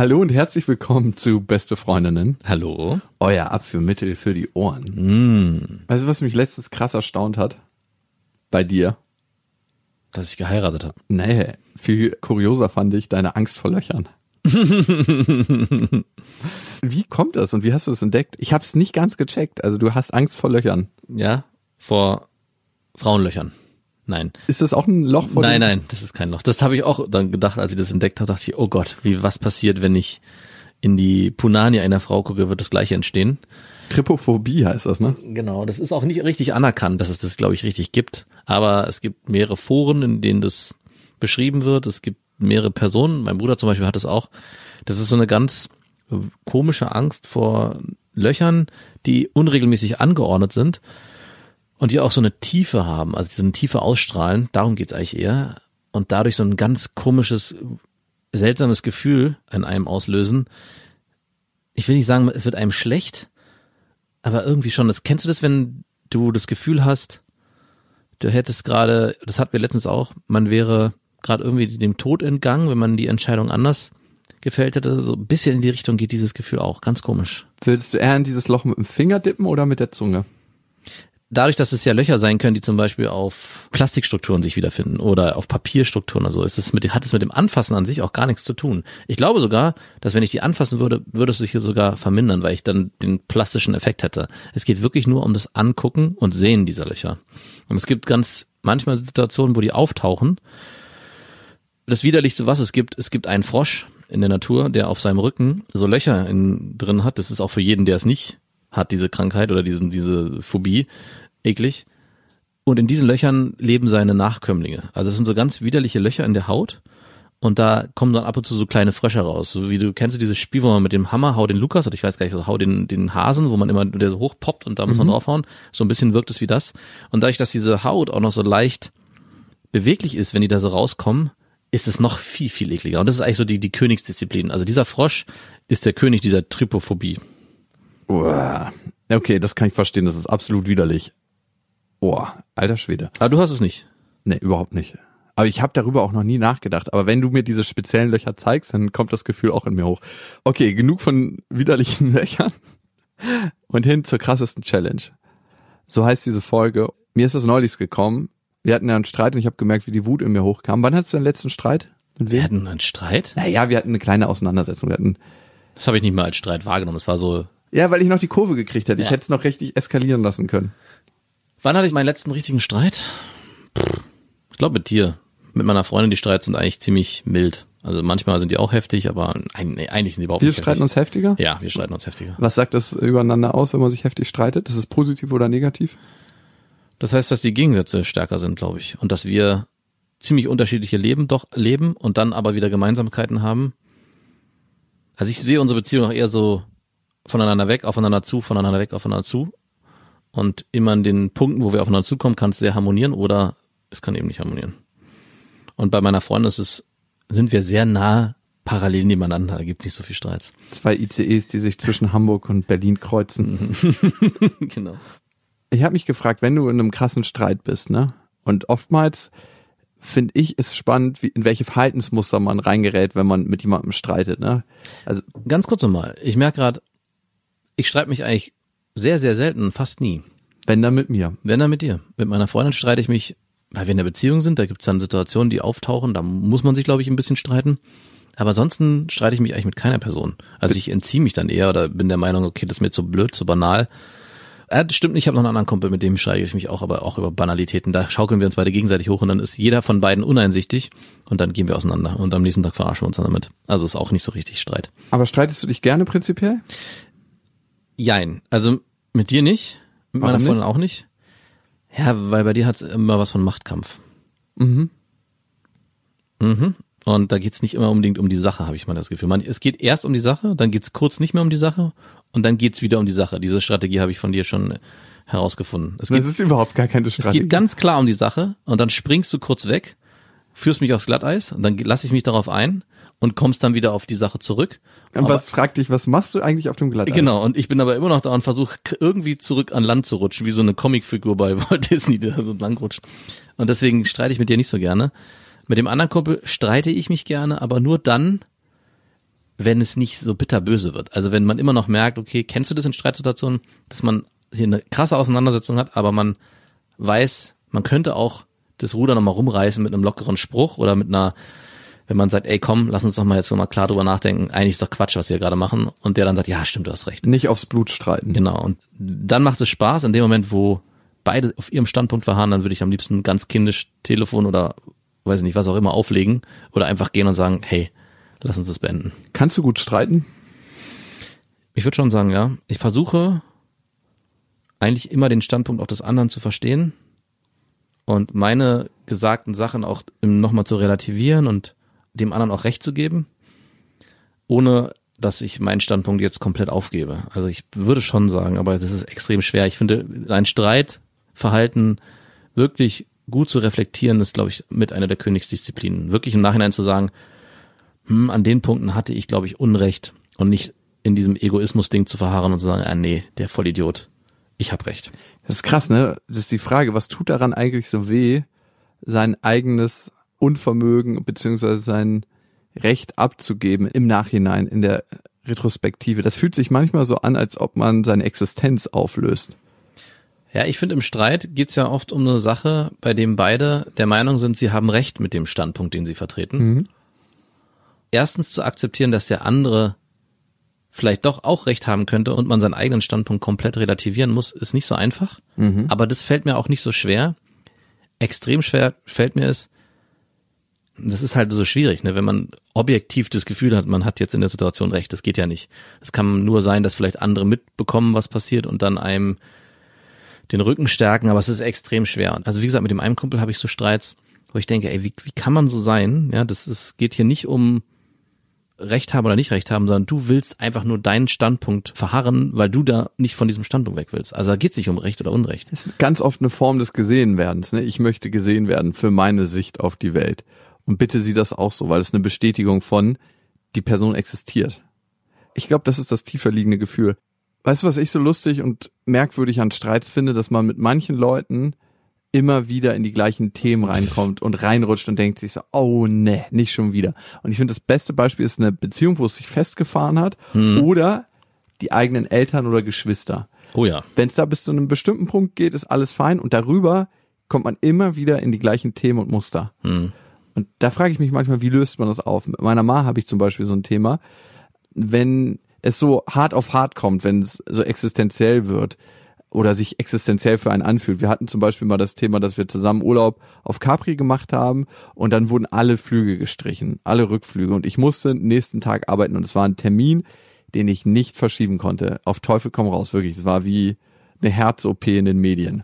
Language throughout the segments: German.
Hallo und herzlich willkommen zu Beste Freundinnen. Hallo. Euer Abführmittel für die Ohren. Mm, Weißt du, was mich letztens krass erstaunt hat? Bei dir? dass ich geheiratet habe. Nee, viel kurioser fand ich deine Angst vor Löchern. wie kommt das und wie hast du das entdeckt? Ich habe es nicht ganz gecheckt. Also du hast Angst vor Löchern. Ja, vor Frauenlöchern. Nein. Ist das auch ein Loch vor Nein, nein, das ist kein Loch. Das habe ich auch dann gedacht, als ich das entdeckt habe, dachte ich, oh Gott, wie was passiert, wenn ich in die Punani einer Frau gucke, wird das gleiche entstehen. Tripophobie heißt das, ne? Genau, das ist auch nicht richtig anerkannt, dass es das, glaube ich, richtig gibt. Aber es gibt mehrere Foren, in denen das beschrieben wird. Es gibt mehrere Personen. Mein Bruder zum Beispiel hat es auch. Das ist so eine ganz komische Angst vor Löchern, die unregelmäßig angeordnet sind und die auch so eine Tiefe haben, also so eine Tiefe ausstrahlen. Darum geht's eigentlich eher. Und dadurch so ein ganz komisches, seltsames Gefühl in einem auslösen. Ich will nicht sagen, es wird einem schlecht, aber irgendwie schon. Das kennst du das, wenn du das Gefühl hast, du hättest gerade, das hatten wir letztens auch, man wäre gerade irgendwie dem Tod entgangen, wenn man die Entscheidung anders gefällt hätte. So ein bisschen in die Richtung geht dieses Gefühl auch. Ganz komisch. Würdest du eher in dieses Loch mit dem Finger dippen oder mit der Zunge? Dadurch, dass es ja Löcher sein können, die zum Beispiel auf Plastikstrukturen sich wiederfinden oder auf Papierstrukturen oder so, ist es mit, hat es mit dem Anfassen an sich auch gar nichts zu tun. Ich glaube sogar, dass wenn ich die anfassen würde, würde es sich hier sogar vermindern, weil ich dann den plastischen Effekt hätte. Es geht wirklich nur um das Angucken und Sehen dieser Löcher. Und es gibt ganz manchmal Situationen, wo die auftauchen. Das widerlichste, was es gibt, es gibt einen Frosch in der Natur, der auf seinem Rücken so Löcher in, drin hat. Das ist auch für jeden, der es nicht hat, diese Krankheit oder diesen, diese Phobie, eklig. Und in diesen Löchern leben seine Nachkömmlinge. Also es sind so ganz widerliche Löcher in der Haut. Und da kommen dann ab und zu so kleine Frösche raus. So wie du kennst du dieses Spiel, wo man mit dem Hammer hau den Lukas, oder ich weiß gar nicht, so hau den, den Hasen, wo man immer, der so hoch poppt und da muss man draufhauen. So ein bisschen wirkt es wie das. Und dadurch, dass diese Haut auch noch so leicht beweglich ist, wenn die da so rauskommen, ist es noch viel, viel ekliger. Und das ist eigentlich so die, die Königsdisziplin. Also dieser Frosch ist der König dieser Trypophobie. Uah. Okay, das kann ich verstehen. Das ist absolut widerlich. Boah, alter Schwede. Aber du hast es nicht. Nee, überhaupt nicht. Aber ich habe darüber auch noch nie nachgedacht. Aber wenn du mir diese speziellen Löcher zeigst, dann kommt das Gefühl auch in mir hoch. Okay, genug von widerlichen Löchern und hin zur krassesten Challenge. So heißt diese Folge. Mir ist das neulich gekommen. Wir hatten ja einen Streit und ich habe gemerkt, wie die Wut in mir hochkam. Wann hattest du den letzten Streit? Mit Wir hatten einen Streit? Naja, wir hatten eine kleine Auseinandersetzung. Wir hatten, Das habe ich nicht mal als Streit wahrgenommen. Es war so. Ja, weil ich noch die Kurve gekriegt hätte. Ich Ja. hätte es noch richtig eskalieren lassen können. Wann hatte ich meinen letzten richtigen Streit? Pff, Ich glaube mit dir. Mit meiner Freundin, die Streits sind eigentlich ziemlich mild. Also manchmal sind die auch heftig, aber eigentlich sind die überhaupt Wir nicht streiten uns heftig. heftiger? Ja, wir streiten uns heftiger. Was sagt das übereinander aus, wenn man sich heftig streitet? Ist es positiv oder negativ? Das heißt, dass die Gegensätze stärker sind, glaube ich. Und dass wir ziemlich unterschiedliche Leben doch leben und dann aber wieder Gemeinsamkeiten haben. Also ich sehe unsere Beziehung auch eher so voneinander weg, aufeinander zu, voneinander weg, aufeinander zu. Und immer an den Punkten, wo wir aufeinander zukommen, kann es sehr harmonieren oder es kann eben nicht harmonieren. Und bei meiner Freundin ist es, sind wir sehr nah parallel nebeneinander, da gibt es nicht so viel Streits. Zwei ICEs, die sich zwischen Hamburg und Berlin kreuzen. genau. Ich habe mich gefragt, wenn du in einem krassen Streit bist, ne? Und oftmals finde ich es spannend, wie, in welche Verhaltensmuster man reingerät, wenn man mit jemandem streitet, ne? Also Ganz kurz nochmal, ich merke gerade, ich streite mich eigentlich sehr, sehr selten, fast nie. wenn dann mit mir. Wenn dann mit dir. Mit meiner Freundin streite ich mich, weil wir in der Beziehung sind, da gibt es dann Situationen, die auftauchen, da muss man sich, glaube ich, ein bisschen streiten. Aber ansonsten streite ich mich eigentlich mit keiner Person. Also ich entziehe mich dann eher oder bin der Meinung, okay, das ist mir zu blöd, zu banal. Äh, stimmt nicht, ich habe noch einen anderen Kumpel, mit dem streite ich mich auch, aber auch über Banalitäten. Da schaukeln wir uns beide gegenseitig hoch und dann ist jeder von beiden uneinsichtig und dann gehen wir auseinander und am nächsten Tag verarschen wir uns dann damit. Also ist auch nicht so richtig Streit. Aber streitest du dich gerne prinzipiell? Jein. Also mit dir nicht, mit meiner Freundin auch nicht. Ja, weil bei dir hat's immer was von Machtkampf. Mhm. Mhm. Und da geht's nicht immer unbedingt um die Sache, habe ich mal das Gefühl. Man, es geht erst um die Sache, dann geht's kurz nicht mehr um die Sache und dann geht's wieder um die Sache. Diese Strategie habe ich von dir schon herausgefunden. Es Das geht, ist überhaupt gar keine es Strategie. geht ganz klar um die Sache und dann springst du kurz weg, führst mich aufs Glatteis und dann lasse ich mich darauf ein und kommst dann wieder auf die Sache zurück. Und Aber- was fragt dich, was machst du eigentlich auf dem Glatteis? Genau, und ich bin aber immer noch da und versuche irgendwie zurück an Land zu rutschen, wie so eine Comicfigur bei Walt Disney, die da so lang rutscht. Und deswegen streite ich mit dir nicht so gerne. Mit dem anderen Kumpel streite ich mich gerne, aber nur dann, wenn es nicht so bitterböse wird. Also wenn man immer noch merkt, okay, kennst du das in Streitsituationen, dass man hier eine krasse Auseinandersetzung hat, aber man weiß, man könnte auch das Ruder nochmal rumreißen mit einem lockeren Spruch oder mit einer, wenn man sagt, ey komm, lass uns doch mal jetzt nochmal klar drüber nachdenken, eigentlich ist doch Quatsch, was wir gerade machen. Und der dann sagt, ja, stimmt, du hast recht. Nicht aufs Blut streiten. Genau. Und dann macht es Spaß, in dem Moment, wo beide auf ihrem Standpunkt verharren, dann würde ich am liebsten ganz kindisch Telefon oder weiß ich nicht, was auch immer auflegen oder einfach gehen und sagen, hey, lass uns das beenden. Kannst du gut streiten? Ich würde schon sagen, ja. Ich versuche eigentlich immer den Standpunkt auch des anderen zu verstehen und meine gesagten Sachen auch nochmal zu relativieren und dem anderen auch recht zu geben, ohne dass ich meinen Standpunkt jetzt komplett aufgebe. Also ich würde schon sagen, aber das ist extrem schwer. Ich finde, sein Streitverhalten wirklich gut zu reflektieren, ist, glaube ich, mit einer der Königsdisziplinen. Wirklich im Nachhinein zu sagen, hm, an den Punkten hatte ich, glaube ich, Unrecht und nicht in diesem Egoismus-Ding zu verharren und zu sagen, ah nee, der Vollidiot, ich habe recht. Das ist krass, ne? Das ist die Frage, was tut daran eigentlich so weh, sein eigenes Unvermögen beziehungsweise sein Recht abzugeben im Nachhinein, in der Retrospektive. Das fühlt sich manchmal so an, als ob man seine Existenz auflöst. Ja, ich finde, im Streit geht's ja oft um eine Sache, bei dem beide der Meinung sind, sie haben Recht mit dem Standpunkt, den sie vertreten. Erstens zu akzeptieren, dass der andere vielleicht doch auch Recht haben könnte und man seinen eigenen Standpunkt komplett relativieren muss, ist nicht so einfach. Aber das fällt mir auch nicht so schwer. Extrem schwer fällt mir es, das ist halt so schwierig, ne? wenn man objektiv das Gefühl hat, man hat jetzt in der Situation recht. Das geht ja nicht. Es kann nur sein, dass vielleicht andere mitbekommen, was passiert und dann einem den Rücken stärken, aber es ist extrem schwer. Also wie gesagt, mit dem einen Kumpel habe ich so Streits, wo ich denke, ey, wie, wie kann man so sein? Ja, das ist, geht hier nicht um Recht haben oder nicht Recht haben, sondern du willst einfach nur deinen Standpunkt verharren, weil du da nicht von diesem Standpunkt weg willst. Also da geht es nicht um Recht oder Unrecht. Das ist ganz oft eine Form des Gesehenwerdens. Ne? Ich möchte gesehen werden für meine Sicht auf die Welt. Und bitte sieh das auch so, weil es eine Bestätigung von, die Person existiert. Ich glaube, das ist das tiefer liegende Gefühl. Weißt du, was ich so lustig und merkwürdig an Streits finde, dass man mit manchen Leuten immer wieder in die gleichen Themen reinkommt und reinrutscht und denkt sich so, oh ne, nicht schon wieder. Und ich finde, das beste Beispiel ist eine Beziehung, wo es sich festgefahren hat oder die eigenen Eltern oder Geschwister. Oh ja. Wenn es da bis zu einem bestimmten Punkt geht, ist alles fein und darüber kommt man immer wieder in die gleichen Themen und Muster. Und da frage ich mich manchmal, wie löst man das auf? Mit meiner Ma habe ich zum Beispiel so ein Thema, wenn es so hart auf hart kommt, wenn es so existenziell wird oder sich existenziell für einen anfühlt. Wir hatten zum Beispiel mal das Thema, dass wir zusammen Urlaub auf Capri gemacht haben und dann wurden alle Flüge gestrichen, alle Rückflüge und ich musste nächsten Tag arbeiten und es war ein Termin, den ich nicht verschieben konnte. Auf Teufel komm raus, wirklich. Es war wie eine Herz-OP in den Medien.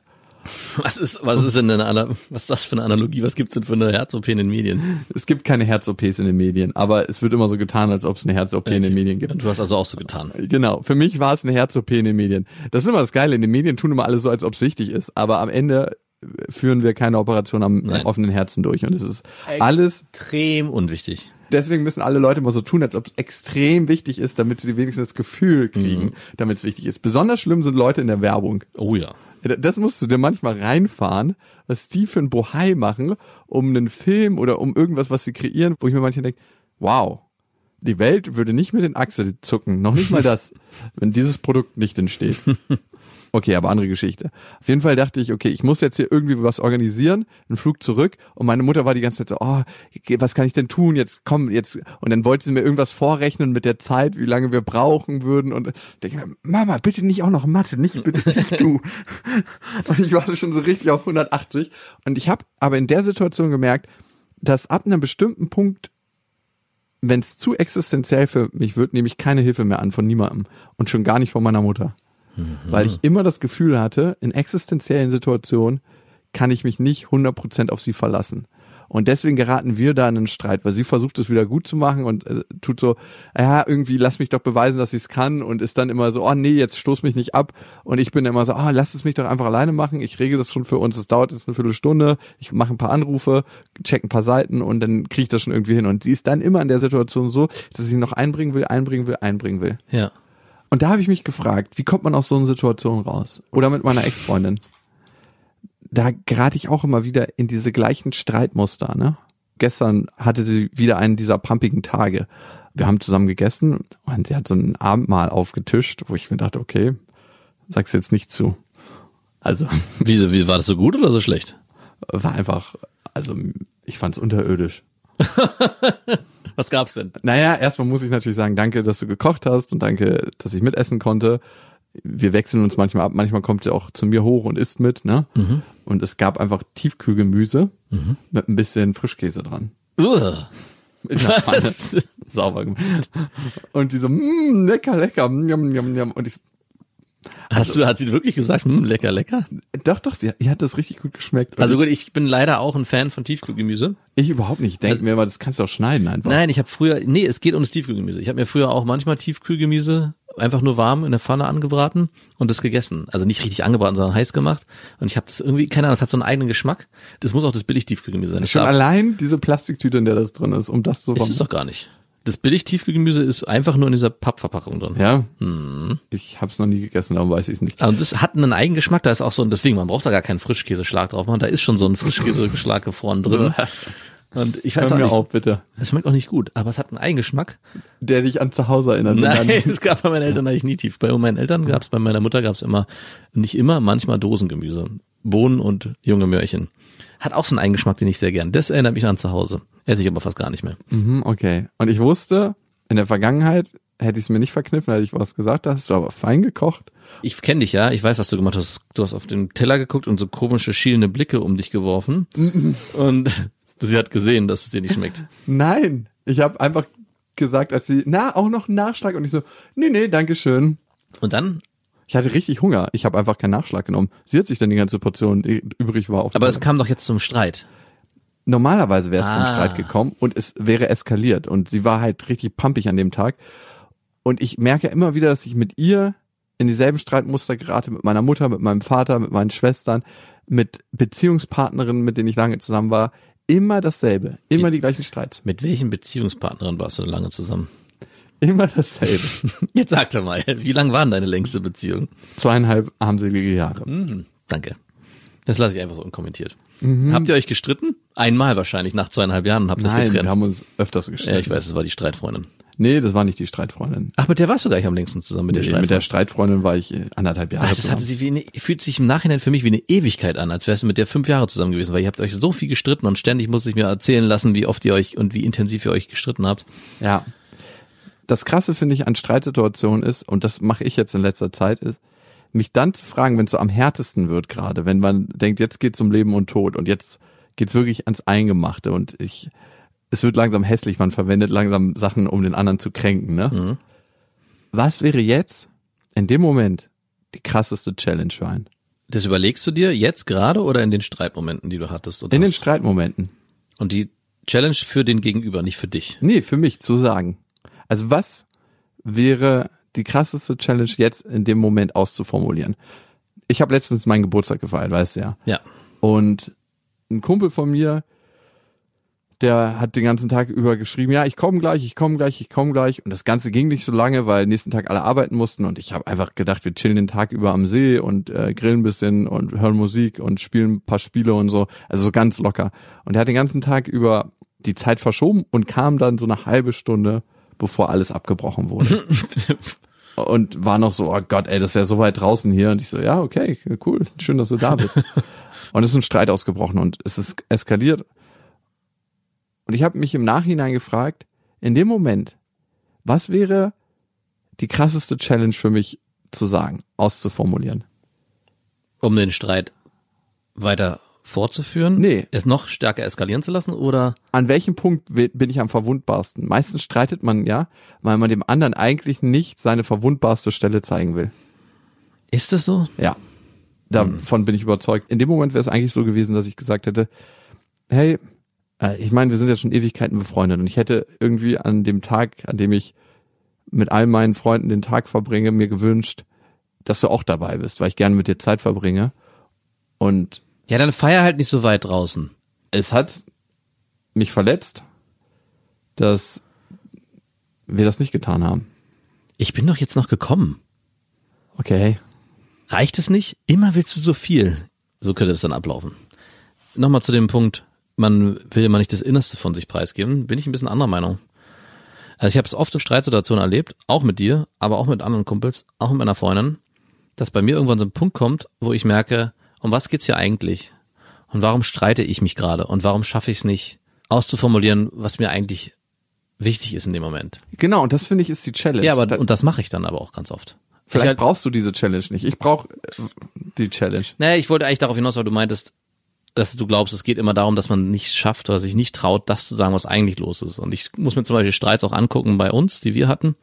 Was ist, was ist denn eine, was ist das für eine Analogie? Was gibt's denn für eine Herz-OP in den Medien? Es gibt keine Herz-OPs in den Medien, aber es wird immer so getan, als ob es eine Herz-OP in den Medien gibt. Du hast also auch so getan. Genau, für mich war es eine Herz-OP in den Medien. Das ist immer das Geile, in den Medien tun immer alle so, als ob es wichtig ist, aber am Ende führen wir keine Operation am Nein. offenen Herzen durch und es ist alles, Extrem unwichtig. deswegen müssen alle Leute immer so tun, als ob es extrem wichtig ist, damit sie wenigstens das Gefühl kriegen, damit es wichtig ist. Besonders schlimm sind Leute in der Werbung. Oh ja. Das musst du dir manchmal reinfahren, was die für ein Bohai machen, um einen Film oder um irgendwas, was sie kreieren, wo ich mir manchmal denke, wow, die Welt würde nicht mit den Achseln zucken, noch nicht mal das, wenn dieses Produkt nicht entsteht. Okay, aber andere Geschichte. Auf jeden Fall dachte ich, okay, ich muss jetzt hier irgendwie was organisieren, einen Flug zurück. Und meine Mutter war die ganze Zeit so, oh, was kann ich denn tun? Jetzt komm, jetzt. Und dann wollte sie mir irgendwas vorrechnen mit der Zeit, wie lange wir brauchen würden. Und denke mir, Mama, bitte nicht auch noch Mathe, nicht bitte nicht du. Und ich war schon so richtig auf 180. Und ich habe aber in der Situation gemerkt, dass ab einem bestimmten Punkt wenn es zu existenziell für mich wird, nehme ich keine Hilfe mehr an von niemandem und schon gar nicht von meiner Mutter. Weil ich immer das Gefühl hatte, in existenziellen Situationen kann ich mich nicht 100% auf sie verlassen. Und deswegen geraten wir da in einen Streit, weil sie versucht es wieder gut zu machen und äh, tut so, ja, irgendwie lass mich doch beweisen, dass ich es kann und ist dann immer so, oh nee, jetzt stoß mich nicht ab. Und ich bin immer so, oh, lass es mich doch einfach alleine machen. Ich regel das schon für uns. Es dauert jetzt eine Viertelstunde. Ich mache ein paar Anrufe, check ein paar Seiten und dann kriege ich das schon irgendwie hin. Und sie ist dann immer in der Situation so, dass sie noch einbringen will, einbringen will, einbringen will. Ja. Und da habe ich mich gefragt, wie kommt man aus so einer Situation raus? Oder mit meiner Ex-Freundin. Da gerate ich auch immer wieder in diese gleichen Streitmuster, ne? Gestern hatte sie wieder einen dieser pumpigen Tage. Wir haben zusammen gegessen und sie hat so ein Abendmahl aufgetischt, wo ich mir dachte, okay, sag's jetzt nicht zu. Also, Wie, wie war das so gut oder so schlecht? war einfach, also ich fand's unterirdisch. Was gab's denn? Naja, erstmal muss ich natürlich sagen, danke, dass du gekocht hast und danke, dass ich mitessen konnte. Wir wechseln uns manchmal ab, manchmal kommt sie auch zu mir hoch und isst mit, ne? Und es gab einfach Tiefkühlgemüse mit ein bisschen Frischkäse dran. Uah. In der Pfanne. Sauber gemacht. Und die so, mmm, lecker, lecker, njam, njam, njam. Und ich, Hast du, hat sie wirklich gesagt, hm, lecker, lecker? doch, doch, sie, hat das richtig gut geschmeckt. Also gut, ich bin leider auch ein Fan von Tiefkühlgemüse. ich überhaupt nicht. Ich denke mir immer, das kannst du auch schneiden einfach. Nein, ich habe früher, nee, es geht ums Tiefkühlgemüse. Ich habe mir früher auch manchmal Tiefkühlgemüse einfach nur warm in der Pfanne angebraten und das gegessen. Also nicht richtig angebraten, sondern heiß gemacht. Und ich habe das irgendwie, keine Ahnung, das hat so einen eigenen Geschmack. Das muss auch das Billig-Tiefkühlgemüse sein. Das Schon darf- allein diese Plastiktüte, in der das drin ist, um das so ist es doch gar nicht. Das Billig-Tiefkühlgemüse ist einfach nur in dieser Pappverpackung drin. Ja, Hm. ich habe es noch nie gegessen, darum weiß ich es nicht. Also das hat einen eigenen Geschmack, da ist auch so ein, deswegen, man braucht da gar keinen Frischkäseschlag drauf machen, da ist schon so ein Frischkäseschlag gefroren drin. Und ich weiß Hör auch mir nicht, auf, bitte. es schmeckt auch nicht gut, aber es hat einen Eigengeschmack. Der dich an zu Hause erinnert. Nein, es gab bei meinen Eltern eigentlich nie tief. Bei meinen Eltern gab es, bei meiner Mutter gab es immer, nicht immer, manchmal Dosengemüse. Bohnen und junge Möhrchen. Hat auch so einen Eigengeschmack, den ich sehr gern. Das erinnert mich an zu Hause. Esse ich aber fast gar nicht mehr. Mhm, okay. Und ich wusste, in der Vergangenheit hätte ich es mir nicht verkniffen, hätte ich was gesagt, da hast du aber fein gekocht. Ich kenne dich ja, ich weiß, was du gemacht hast. Du hast auf den Teller geguckt und so komische, schielende Blicke um dich geworfen. und sie hat gesehen, dass es dir nicht schmeckt. Nein, ich habe einfach gesagt, als sie, na, auch noch Nachschlag und ich so, nee, nee, danke schön. Und dann, Ich hatte richtig Hunger. Ich habe einfach keinen Nachschlag genommen. Sie hat sich dann die ganze Portion, die übrig war, auf aber es kam doch jetzt zum Streit. Normalerweise wäre es zum Ah. Streit gekommen und es wäre eskaliert und sie war halt richtig pumpig an dem Tag. Und ich merke immer wieder, dass ich mit ihr in dieselben Streitmuster gerate, mit meiner Mutter, mit meinem Vater, mit meinen Schwestern, mit Beziehungspartnerinnen, mit denen ich lange zusammen war. Immer dasselbe. Immer die gleichen Streits. Mit welchen Beziehungspartnerin warst du lange zusammen? Immer dasselbe. Jetzt sag doch mal, wie lang waren deine längste Beziehung? Zweieinhalb armselige Jahre. Mhm, danke. Das lasse ich einfach so unkommentiert. Mhm. Habt ihr euch gestritten? Einmal wahrscheinlich, nach zweieinhalb Jahren habt euch Nein, getrennt. wir haben uns öfters gestritten. ja, ich weiß, es war die Streitfreundin. Nee, das war nicht die Streitfreundin. Ach, mit der warst du gleich am längsten zusammen, mit der Nee, Streitfreundin. mit der Streitfreundin war ich äh, anderthalb Jahre Ach, das hatte sie wie eine, fühlt sich im Nachhinein für mich wie eine Ewigkeit an, als wärst du mit der fünf Jahre zusammen gewesen, weil ihr habt euch so viel gestritten und ständig musste ich mir erzählen lassen, wie oft ihr euch und wie intensiv ihr euch gestritten habt. Ja. Das Krasse finde ich an Streitsituationen ist, und das mache ich jetzt in letzter Zeit, ist, mich dann zu fragen, wenn es so am härtesten wird gerade, wenn man denkt, jetzt geht's um Leben und Tod und jetzt geht's wirklich ans Eingemachte und ich, es wird langsam hässlich, man verwendet langsam Sachen, um den anderen zu kränken, ne? Mhm. Was wäre jetzt in dem Moment die krasseste Challenge für einen? Das überlegst du dir jetzt gerade oder in den Streitmomenten, die du hattest? Und, In den hast? Streitmomenten. und die Challenge für den Gegenüber, nicht für dich. Nee, für mich zu sagen. Also was wäre die krasseste Challenge jetzt in dem Moment auszuformulieren? Ich habe letztens meinen Geburtstag gefeiert, weißt du ja. Ja. Und ein Kumpel von mir, der hat den ganzen Tag über geschrieben, ja, ich komme gleich, ich komme gleich, ich komme gleich. Und das Ganze ging nicht so lange, weil nächsten Tag alle arbeiten mussten. Und ich habe einfach gedacht, wir chillen den Tag über am See und äh, grillen ein bisschen und hören Musik und spielen ein paar Spiele und so. Also so ganz locker. Und er hat den ganzen Tag über die Zeit verschoben und kam dann so eine halbe Stunde, bevor alles abgebrochen wurde. und war noch so, oh Gott, ey, das ist ja so weit draußen hier. Und ich so, ja, okay, cool, schön, dass du da bist. und es ist ein Streit ausgebrochen und es ist eskaliert. Und ich habe mich im Nachhinein gefragt, in dem Moment, was wäre die krasseste Challenge für mich zu sagen, auszuformulieren? Um den Streit weiter fortzuführen? Nee. Es noch stärker eskalieren zu lassen oder? An welchem Punkt bin ich am verwundbarsten? Meistens streitet man ja, weil man dem anderen eigentlich nicht seine verwundbarste Stelle zeigen will. Ist das so? Ja, davon bin ich überzeugt. In dem Moment wäre es eigentlich so gewesen, dass ich gesagt hätte, hey, Äh, ich meine, wir sind ja schon Ewigkeiten befreundet und ich hätte irgendwie an dem Tag, an dem ich mit all meinen Freunden den Tag verbringe, mir gewünscht, dass du auch dabei bist, weil ich gerne mit dir Zeit verbringe. Und Ja, dann feier halt nicht so weit draußen. es hat mich verletzt, dass wir das nicht getan haben. Ich bin doch jetzt noch gekommen. Okay. Reicht es nicht? Immer willst du so viel. So könnte es dann ablaufen. Nochmal zu dem Punkt, man will immer nicht das Innerste von sich preisgeben. Bin ich ein bisschen anderer Meinung. Also ich habe es oft in Streitsituationen erlebt, auch mit dir, aber auch mit anderen Kumpels, auch mit meiner Freundin, dass bei mir irgendwann so ein Punkt kommt, wo ich merke, um was geht's hier eigentlich? Und warum streite ich mich gerade? Und warum schaffe ich es nicht, auszuformulieren, was mir eigentlich wichtig ist in dem Moment? Genau, und das finde ich ist die Challenge. Ja, aber da, und das mache ich dann aber auch ganz oft. vielleicht ich halt- brauchst du diese Challenge nicht. Ich brauche die Challenge. Naja, ich wollte eigentlich darauf hinaus, weil du meintest, dass du glaubst, es geht immer darum, dass man nicht schafft oder sich nicht traut, das zu sagen, was eigentlich los ist. Und ich muss mir zum Beispiel Streits auch angucken bei uns, die wir hatten.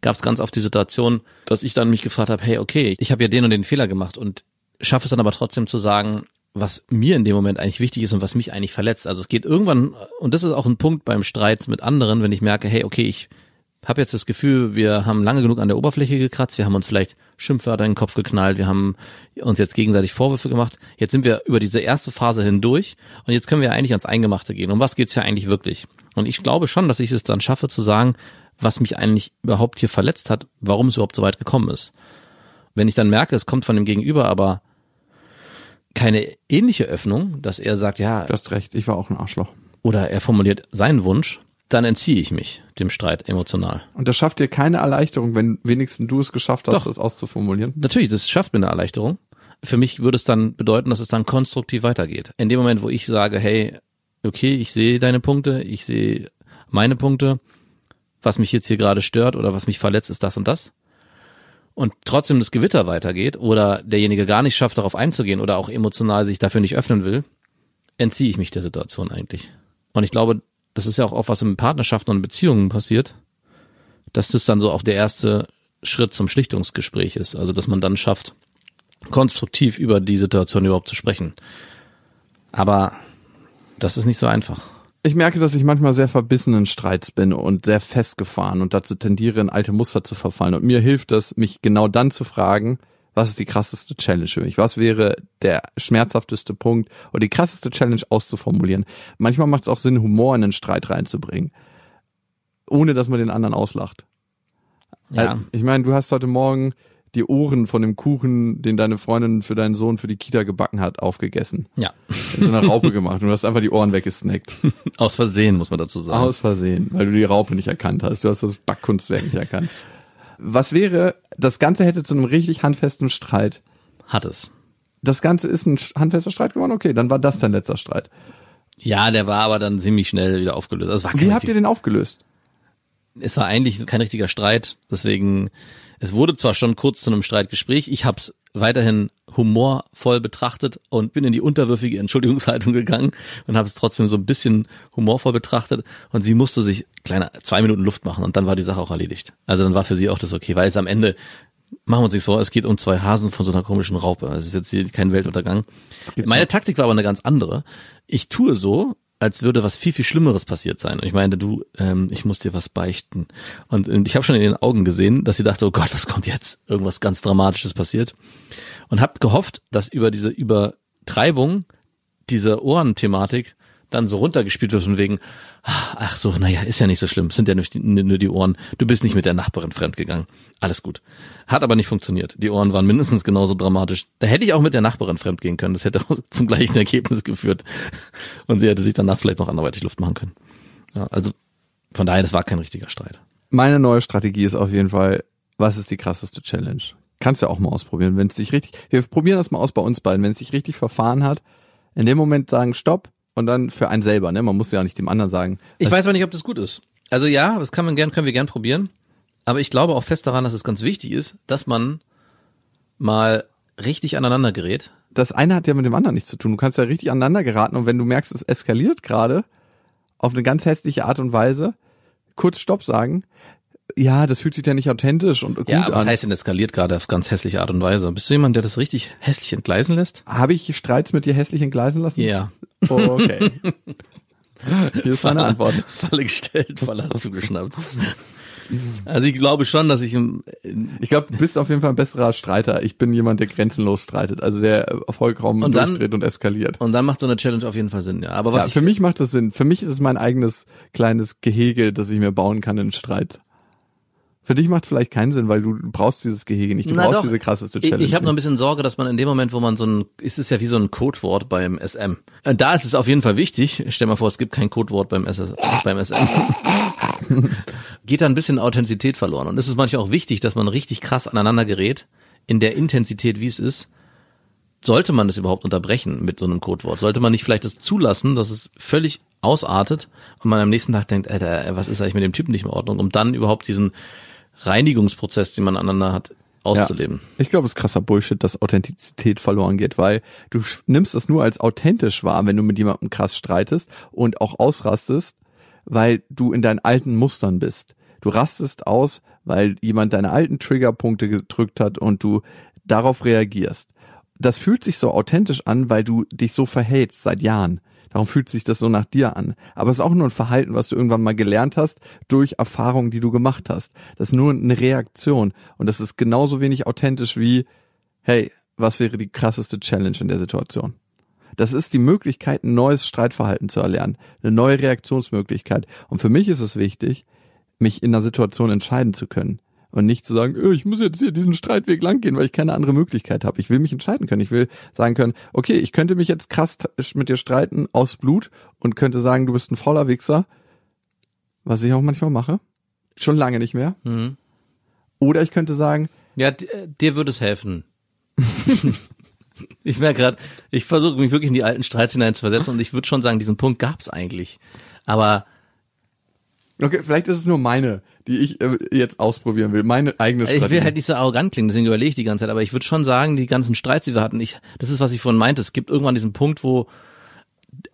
Gab es ganz oft die Situation, dass ich dann mich gefragt habe, hey, okay, ich habe ja den und den Fehler gemacht und schaffe es dann aber trotzdem zu sagen, was mir in dem Moment eigentlich wichtig ist und was mich eigentlich verletzt. Also es geht irgendwann, und das ist auch ein Punkt beim Streit mit anderen, wenn ich merke, hey, okay, ich habe jetzt das Gefühl, wir haben lange genug an der Oberfläche gekratzt, wir haben uns vielleicht Schimpfwörter in den Kopf geknallt, wir haben uns jetzt gegenseitig Vorwürfe gemacht. Jetzt sind wir über diese erste Phase hindurch und jetzt können wir eigentlich ans Eingemachte gehen. Um was geht's ja eigentlich wirklich? Und ich glaube schon, dass ich es dann schaffe zu sagen, was mich eigentlich überhaupt hier verletzt hat, warum es überhaupt so weit gekommen ist. Wenn ich dann merke, es kommt von dem Gegenüber, aber keine ähnliche Öffnung, dass er sagt, ja, Du hast recht, ich war auch ein Arschloch. oder er formuliert seinen Wunsch, dann entziehe ich mich dem Streit emotional. Und das schafft dir keine Erleichterung, wenn wenigstens du es geschafft hast, Doch. das auszuformulieren. Natürlich, das schafft mir eine Erleichterung. Für mich würde es dann bedeuten, dass es dann konstruktiv weitergeht. In dem Moment, wo ich sage, hey, okay, ich sehe deine Punkte, ich sehe meine Punkte, was mich jetzt hier gerade stört oder was mich verletzt, ist das und das. Und trotzdem das Gewitter weitergeht oder derjenige gar nicht schafft, darauf einzugehen oder auch emotional sich dafür nicht öffnen will, entziehe ich mich der Situation eigentlich. Und ich glaube, das ist ja auch oft, was in Partnerschaften und Beziehungen passiert, dass das dann so auch der erste Schritt zum Schlichtungsgespräch ist. Also, dass man dann schafft, konstruktiv über die Situation überhaupt zu sprechen. Aber das ist nicht so einfach. Ich merke, dass ich manchmal sehr verbissen in Streits bin und sehr festgefahren und dazu tendiere, in alte Muster zu verfallen. Und mir hilft es, mich genau dann zu fragen, was ist die krasseste Challenge für mich? Was wäre der schmerzhafteste Punkt oder die krasseste Challenge auszuformulieren? Manchmal macht es auch Sinn, Humor in einen Streit reinzubringen, ohne dass man den anderen auslacht. Ja. Äh, Ich meine, du hast heute Morgen die Ohren von dem Kuchen, den deine Freundin für deinen Sohn für die Kita gebacken hat, aufgegessen. Ja. In so einer Raupe gemacht und du hast einfach die Ohren weggesnackt. Aus Versehen, muss man dazu sagen. Aus Versehen, weil du die Raupe nicht erkannt hast. Du hast das Backkunstwerk nicht erkannt. Was wäre, das Ganze hätte zu einem richtig handfesten Streit. Hat es. Das Ganze ist ein handfester Streit geworden? Okay, dann war das dein letzter Streit. Ja, der war aber dann ziemlich schnell wieder aufgelöst. Also es war Wie habt ihr den aufgelöst? es war eigentlich kein richtiger Streit, deswegen es wurde zwar schon kurz zu einem Streitgespräch, ich habe es weiterhin humorvoll betrachtet und bin in die unterwürfige Entschuldigungshaltung gegangen und habe es trotzdem so ein bisschen humorvoll betrachtet und sie musste sich kleine zwei Minuten Luft machen und dann war die Sache auch erledigt. Also dann war für sie auch das okay, weil es am Ende machen wir uns nichts vor, es geht um zwei Hasen von so einer komischen Raupe. Es ist jetzt hier kein Weltuntergang. Meine Taktik war aber eine ganz andere. Ich tue so, als würde was viel, viel Schlimmeres passiert sein. Und ich meinte, du, ähm, ich muss dir was beichten. Und, und ich habe schon in den Augen gesehen, dass sie dachte, oh Gott, was kommt jetzt? Irgendwas ganz Dramatisches passiert. Und habe gehofft, dass über diese Übertreibung diese Ohrenthematik dann so runtergespielt wird von wegen, ach so, naja, ist ja nicht so schlimm, sind ja nur die, nur die Ohren. Du bist nicht mit der Nachbarin fremdgegangen. Alles gut. Hat aber nicht funktioniert. Die Ohren waren mindestens genauso dramatisch. Da hätte ich auch mit der Nachbarin fremdgehen können. Das hätte auch zum gleichen Ergebnis geführt. Und sie hätte sich danach vielleicht noch anderweitig Luft machen können. Ja, also von daher, das war kein richtiger Streit. Meine neue Strategie ist auf jeden Fall, was ist die krasseste Challenge? Kannst ja auch mal ausprobieren, wenn es sich richtig, wir probieren das mal aus bei uns beiden, wenn es sich richtig verfahren hat, in dem Moment sagen Stopp und dann für einen selber, ne? Man muss ja nicht dem anderen sagen. Ich weiß aber nicht, ob das gut ist. Also ja, das kann man gern, können wir gern probieren. Aber ich glaube auch fest daran, dass es ganz wichtig ist, dass man mal richtig aneinander gerät. das eine hat ja mit dem anderen nichts zu tun. Du kannst ja richtig aneinander geraten und wenn du merkst, es eskaliert gerade auf eine ganz hässliche Art und Weise, kurz Stopp sagen. Ja, das fühlt sich ja nicht authentisch und gut Ja, aber was an. heißt denn eskaliert gerade auf ganz hässliche Art und Weise? Bist du jemand, der das richtig hässlich entgleisen lässt? Habe ich Streits mit dir hässlich entgleisen lassen? Ja. Oh, okay. Hier ist meine Antwort. Falle gestellt, Falle zugeschnappt. Also ich glaube schon, dass ich im, Ich glaube, du bist auf jeden Fall ein besserer Streiter. Ich bin jemand, der grenzenlos streitet, also der vollkommen Und dann- durchdreht und eskaliert. und dann macht so eine Challenge auf jeden Fall Sinn, ja. Aber was Ja, für mich macht das Sinn. Für mich ist es mein eigenes kleines Gehege, das ich mir bauen kann in Streit. Für dich macht es vielleicht keinen Sinn, weil du brauchst dieses Gehege nicht. Du Na brauchst doch. diese krasseste Ich, Challenge. ich habe noch ein bisschen Sorge, dass man in dem Moment, wo man so ein, ist es ja wie so ein Codewort beim SM. Äh, Da ist es auf jeden Fall wichtig. Stell mal vor, es gibt kein Codewort beim, SS, beim SM. Geht da ein bisschen Authentizität verloren. Und es ist manchmal auch wichtig, dass man richtig krass aneinander gerät, in der Intensität, wie es ist. Sollte man das überhaupt unterbrechen mit so einem Codewort? Sollte man nicht vielleicht das zulassen, dass es völlig ausartet und man am nächsten Tag denkt, Alter, was ist eigentlich mit dem Typen nicht in Ordnung, um dann überhaupt diesen Reinigungsprozess, den man aneinander hat, auszuleben. Ja. Ich glaube, es ist krasser Bullshit, dass Authentizität verloren geht, weil du nimmst das nur als authentisch wahr, wenn du mit jemandem krass streitest und auch ausrastest, weil du in deinen alten Mustern bist. Du rastest aus, weil jemand deine alten Triggerpunkte gedrückt hat und du darauf reagierst. Das fühlt sich so authentisch an, weil du dich so verhältst seit Jahren. Darum fühlt sich das so nach dir an. Aber es ist auch nur ein Verhalten, was du irgendwann mal gelernt hast durch Erfahrungen, die du gemacht hast. Das ist nur eine Reaktion. Und das ist genauso wenig authentisch wie, hey, was wäre die krasseste Challenge in der Situation? Das ist die Möglichkeit, ein neues Streitverhalten zu erlernen, eine neue Reaktionsmöglichkeit. Und für mich ist es wichtig, mich in einer Situation entscheiden zu können. Und nicht zu sagen, "Äh, ich muss jetzt hier diesen Streitweg langgehen, weil ich keine andere Möglichkeit habe. Ich will mich entscheiden können. Ich will sagen können, okay, ich könnte mich jetzt krass mit dir streiten aus Blut und könnte sagen, du bist ein fauler Wichser, was ich auch manchmal mache. Schon lange nicht mehr. Mhm. Oder ich könnte sagen, Ja, äh, dir würde es helfen. ich merke gerade, ich versuche mich wirklich in die alten Streits hineinzuversetzen und ich würde schon sagen, diesen Punkt gab es eigentlich. Aber okay, vielleicht ist es nur meine, die ich äh, jetzt ausprobieren will. Meine eigene ich will Strategie. halt nicht so arrogant klingen, deswegen überlege ich die ganze Zeit. Aber ich würde schon sagen, die ganzen Streits, die wir hatten, ich, das ist, was ich vorhin meinte, es gibt irgendwann diesen Punkt, wo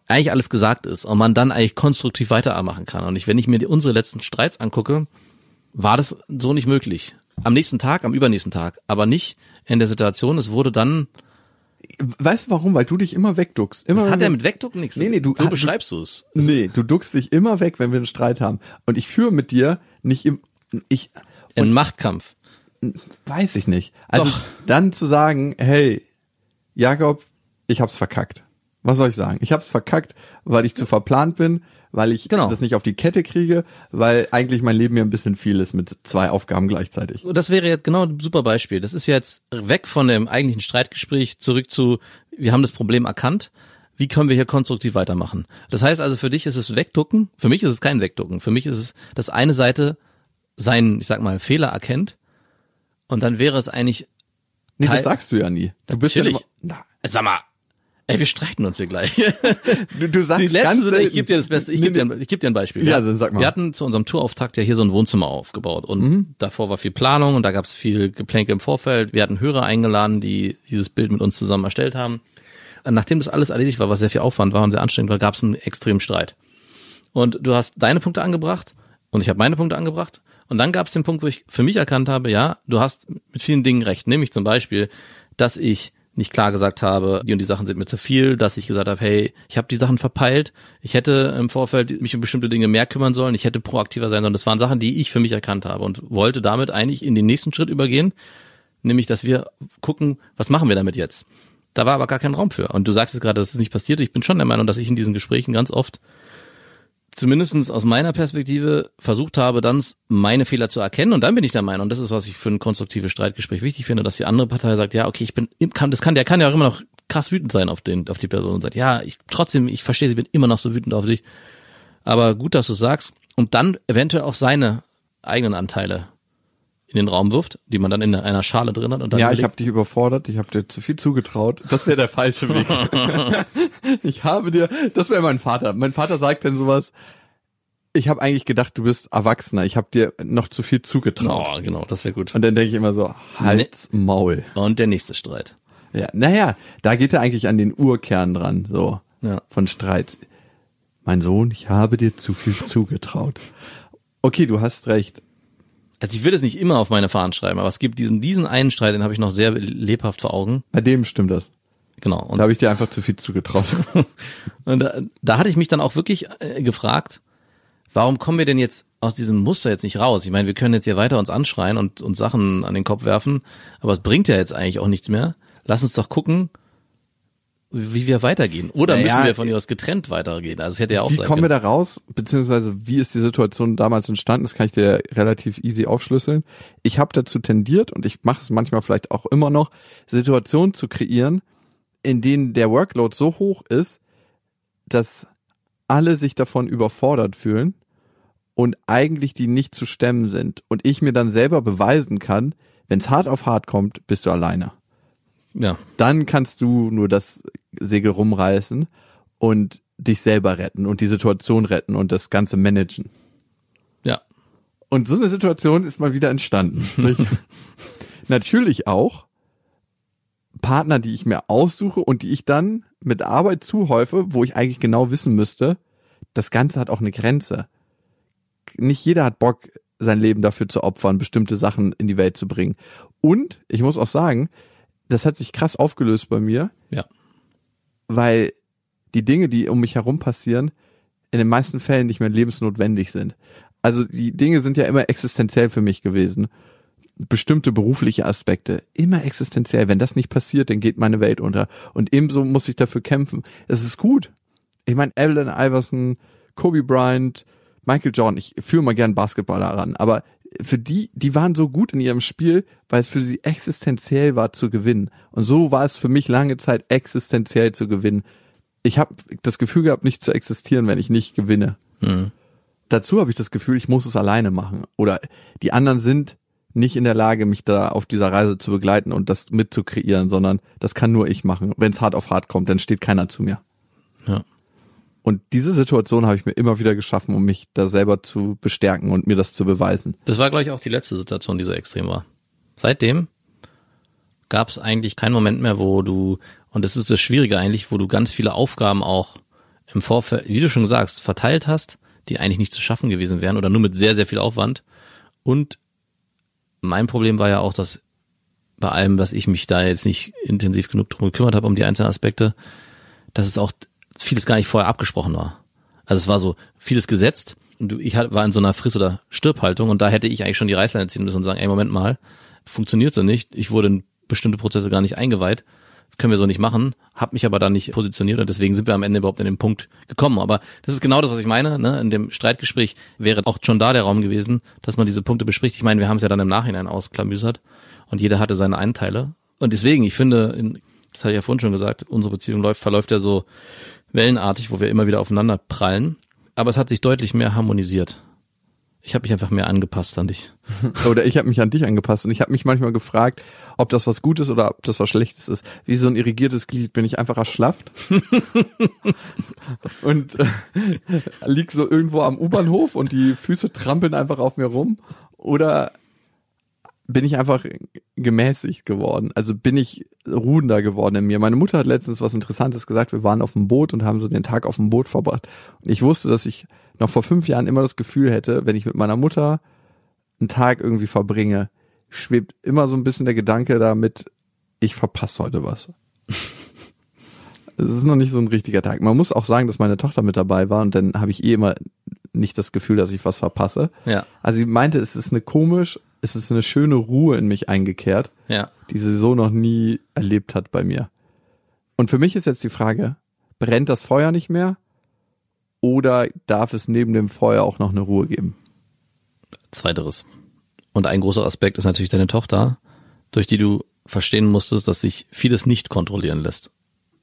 eigentlich alles gesagt ist und man dann eigentlich konstruktiv weitermachen kann. Und ich, wenn ich mir die, unsere letzten Streits angucke, war das so nicht möglich. Am nächsten Tag, am übernächsten Tag, aber nicht in der Situation. Es wurde dann Weißt du warum? Weil du dich immer wegduckst. Immer Das hat ja mit Wegducken nichts. Nee, nee, du- so du- beschreibst du es. Nee, du duckst dich immer weg, wenn wir einen Streit haben. Und ich führe mit dir nicht im, ich, Ein Machtkampf. weiß ich nicht. Also Doch. dann zu sagen, hey, Jakob, ich hab's verkackt. Was soll ich sagen? Ich hab's verkackt, weil ich zu verplant bin, weil ich Genau. das nicht auf die Kette kriege, weil eigentlich mein Leben mir ein bisschen viel ist mit zwei Aufgaben gleichzeitig. Das wäre jetzt genau ein super Beispiel. Das ist jetzt weg von dem eigentlichen Streitgespräch zurück zu, wir haben das Problem erkannt. Wie können wir hier konstruktiv weitermachen? Das heißt also, für dich ist es Wegducken. Für mich ist es kein Wegducken. Für mich ist es, dass eine Seite seinen, ich sag mal, Fehler erkennt. Und dann wäre es eigentlich, Nee, das sagst du ja nie. Du bist ja immer, Natürlich. na, sag mal, ey, wir streiten uns hier gleich. du, du sagst Die letzte, ganz ich gebe dir das Beste, ich gebe dir, ein- ich geb dir ein Beispiel. Ja, Wir- dann sag mal. Wir hatten zu unserem Tourauftakt ja hier so ein Wohnzimmer aufgebaut und Mhm. davor war viel Planung und da gab es viel Geplänke im Vorfeld. Wir hatten Hörer eingeladen, die dieses Bild mit uns zusammen erstellt haben. Und nachdem das alles erledigt war, was sehr viel Aufwand war und sehr anstrengend war, gab es einen extremen Streit. Und du hast deine Punkte angebracht und ich habe meine Punkte angebracht. Und dann gab es den Punkt, wo ich für mich erkannt habe, ja, du hast mit vielen Dingen recht. Nämlich zum Beispiel, dass ich nicht klar gesagt habe, die und die Sachen sind mir zu viel, dass ich gesagt habe, hey, ich habe die Sachen verpeilt, ich hätte im Vorfeld mich um bestimmte Dinge mehr kümmern sollen, ich hätte proaktiver sein sollen. Das waren Sachen, die ich für mich erkannt habe und wollte damit eigentlich in den nächsten Schritt übergehen, nämlich, dass wir gucken, was machen wir damit jetzt? Da war aber gar kein Raum für. Und du sagst es gerade, dass es nicht passiert. Ich bin schon der Meinung, dass ich in diesen Gesprächen ganz oft zumindestens aus meiner Perspektive versucht habe, dann meine Fehler zu erkennen. Und dann bin ich der Meinung, und das ist, was ich für ein konstruktives Streitgespräch wichtig finde, dass die andere Partei sagt, ja, okay, ich bin, kann, das kann, der kann ja auch immer noch krass wütend sein auf den, auf die Person und sagt, ja, ich, trotzdem, ich verstehe, sie bin immer noch so wütend auf dich. Aber gut, dass du sagst. Und dann eventuell auch seine eigenen Anteile in den Raum wirft, die man dann in einer Schale drin hat. Und dann Ja, ich habe dich überfordert, ich habe dir zu viel zugetraut. Das wäre der falsche Weg. ich habe dir, das wäre mein Vater. Mein Vater sagt dann sowas, ich habe eigentlich gedacht, du bist Erwachsener, ich habe dir noch zu viel zugetraut. Oh, genau, das wäre gut. Und dann denke ich immer so, Hals, Maul. Und der nächste Streit. Ja, naja, da geht er eigentlich an den Urkern dran, so, Ja. von Streit. Mein Sohn, ich habe dir zu viel zugetraut. Okay, du hast recht. Also ich will es nicht immer auf meine Fahnen schreiben, aber es gibt diesen, diesen einen Streit, den habe ich noch sehr lebhaft vor Augen. Bei dem stimmt das. Genau. Und Da habe ich dir einfach zu viel zugetraut. Und da, da hatte ich mich dann auch wirklich äh, gefragt, warum kommen wir denn jetzt aus diesem Muster jetzt nicht raus? Ich meine, wir können jetzt hier weiter uns anschreien und, und Sachen an den Kopf werfen, aber es bringt ja jetzt eigentlich auch nichts mehr. Lass uns doch gucken, wie wir weitergehen. Oder Naja, müssen wir von ihr aus getrennt weitergehen? Also es hätte ja auch Wie kommen wir können. da raus? Beziehungsweise wie ist die Situation damals entstanden? Das kann ich dir relativ easy aufschlüsseln. Ich habe dazu tendiert und ich mache es manchmal vielleicht auch immer noch, Situationen zu kreieren, in denen der Workload so hoch ist, dass alle sich davon überfordert fühlen und eigentlich die nicht zu stemmen sind. Und ich mir dann selber beweisen kann, wenn es hart auf hart kommt, bist du alleine Ja, dann kannst du nur das Segel rumreißen und dich selber retten und die Situation retten und das Ganze managen. ja, Und so eine Situation ist mal wieder entstanden. Natürlich auch Partner, die ich mir aussuche und die ich dann mit Arbeit zuhäufe, wo ich eigentlich genau wissen müsste, das Ganze hat auch eine Grenze. Nicht jeder hat Bock, sein Leben dafür zu opfern, bestimmte Sachen in die Welt zu bringen. Und ich muss auch sagen, das hat sich krass aufgelöst bei mir, ja. Weil die Dinge, die um mich herum passieren, in den meisten Fällen nicht mehr lebensnotwendig sind. Also die Dinge sind ja immer existenziell für mich gewesen. Bestimmte berufliche Aspekte, immer existenziell. Wenn das nicht passiert, dann geht meine Welt unter. Und ebenso muss ich dafür kämpfen. Es ist gut. Ich meine, Allen Iverson, Kobe Bryant, Michael Jordan, ich führe mal gern Basketballer ran, aber für die, die waren so gut in ihrem Spiel, weil es für sie existenziell war zu gewinnen. Und so war es für mich lange Zeit existenziell zu gewinnen. Ich habe das Gefühl gehabt, nicht zu existieren, wenn ich nicht gewinne. Hm. Dazu habe ich das Gefühl, ich muss es alleine machen. Oder die anderen sind nicht in der Lage, mich da auf dieser Reise zu begleiten und das mitzukreieren, sondern das kann nur ich machen. Wenn es hart auf hart kommt, dann steht keiner zu mir. Ja. Und diese Situation habe ich mir immer wieder geschaffen, um mich da selber zu bestärken und mir das zu beweisen. Das war, glaube ich, auch die letzte Situation, die so extrem war. Seitdem gab es eigentlich keinen Moment mehr, wo du, und das ist das Schwierige eigentlich, wo du ganz viele Aufgaben auch im Vorfeld, wie du schon sagst, verteilt hast, die eigentlich nicht zu schaffen gewesen wären oder nur mit sehr, sehr viel Aufwand. Und mein Problem war ja auch, dass bei allem, dass ich mich da jetzt nicht intensiv genug drum gekümmert habe, um die einzelnen Aspekte, dass es auch vieles gar nicht vorher abgesprochen war. Also es war so vieles gesetzt und ich war in so einer Friss- oder Stirbhaltung und da hätte ich eigentlich schon die Reißleine ziehen müssen und sagen, ey, Moment mal, funktioniert so nicht. Ich wurde in bestimmte Prozesse gar nicht eingeweiht. Können wir so nicht machen, habe mich aber da nicht positioniert und deswegen sind wir am Ende überhaupt in den Punkt gekommen. Aber das ist genau das, was ich meine. Ne? In dem Streitgespräch wäre auch schon da der Raum gewesen, dass man diese Punkte bespricht. Ich meine, wir haben es ja dann im Nachhinein ausklamüsert und jeder hatte seine Anteile. Und deswegen, ich finde, in, das hatte ich ja vorhin schon gesagt, unsere Beziehung läuft, verläuft ja so wellenartig, wo wir immer wieder aufeinander prallen. Aber es hat sich deutlich mehr harmonisiert. Ich habe mich einfach mehr angepasst an dich. Oder ich habe mich an dich angepasst und ich habe mich manchmal gefragt, ob das was Gutes oder ob das was Schlechtes ist. Wie so ein irrigiertes Glied bin ich einfach erschlafft und äh, lieg so irgendwo am U-Bahnhof und die Füße trampeln einfach auf mir rum. Oder bin ich einfach gemäßigt geworden. Also bin ich ruhender geworden in mir. Meine Mutter hat letztens was Interessantes gesagt. Wir waren auf dem Boot und haben so den Tag auf dem Boot verbracht. Und ich wusste, dass ich noch vor fünf Jahren immer das Gefühl hätte, wenn ich mit meiner Mutter einen Tag irgendwie verbringe, schwebt immer so ein bisschen der Gedanke damit, ich verpasse heute was. Es ist noch nicht so ein richtiger Tag. Man muss auch sagen, dass meine Tochter mit dabei war und dann habe ich eh immer nicht das Gefühl, dass ich was verpasse. Ja, Also sie meinte, es ist eine komisch, es ist eine schöne Ruhe in mich eingekehrt, ja. die sie so noch nie erlebt hat bei mir. Und für mich ist jetzt die Frage, brennt das Feuer nicht mehr? Oder darf es neben dem Feuer auch noch eine Ruhe geben? Zweiteres. Und ein großer Aspekt ist natürlich deine Tochter, durch die du verstehen musstest, dass sich vieles nicht kontrollieren lässt.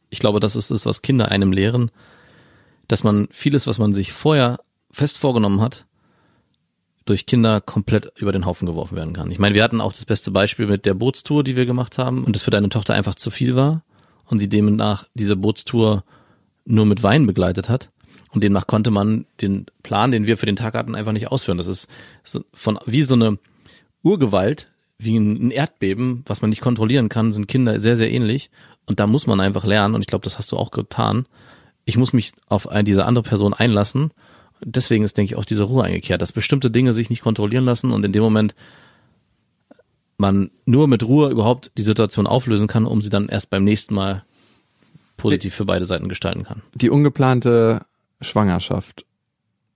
Ich glaube, das ist es, was Kinder einem lehren, dass man vieles, was man sich vorher fest vorgenommen hat, durch Kinder komplett über den Haufen geworfen werden kann. Ich meine, wir hatten auch das beste Beispiel mit der Bootstour, die wir gemacht haben und das für deine Tochter einfach zu viel war und sie demnach diese Bootstour nur mit Wein begleitet hat. Und demnach konnte man den Plan, den wir für den Tag hatten, einfach nicht ausführen. Das ist so von wie so eine Urgewalt, wie ein Erdbeben, was man nicht kontrollieren kann, sind Kinder sehr, sehr ähnlich. Und da muss man einfach lernen, und ich glaube, das hast du auch getan. Ich muss mich auf diese andere Person einlassen. Deswegen ist, denke ich, auch diese Ruhe eingekehrt, dass bestimmte Dinge sich nicht kontrollieren lassen und in dem Moment man nur mit Ruhe überhaupt die Situation auflösen kann, um sie dann erst beim nächsten Mal positiv für beide Seiten gestalten kann. Die ungeplante Schwangerschaft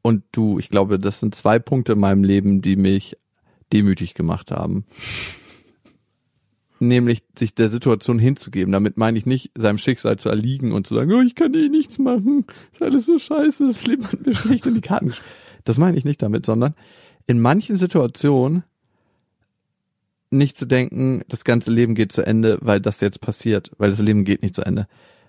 und du, ich glaube, das sind zwei Punkte in meinem Leben, die mich demütig gemacht haben. Nämlich sich der Situation hinzugeben. Damit meine ich nicht, seinem Schicksal zu erliegen und zu sagen, oh, ich kann eh nichts machen. Ist alles so scheiße, das Leben hat mir schlecht in die Karten gesch-" Das meine ich nicht damit, sondern in manchen Situationen nicht zu denken, das ganze Leben geht zu Ende, weil das jetzt passiert, weil das Leben geht nicht zu Ende.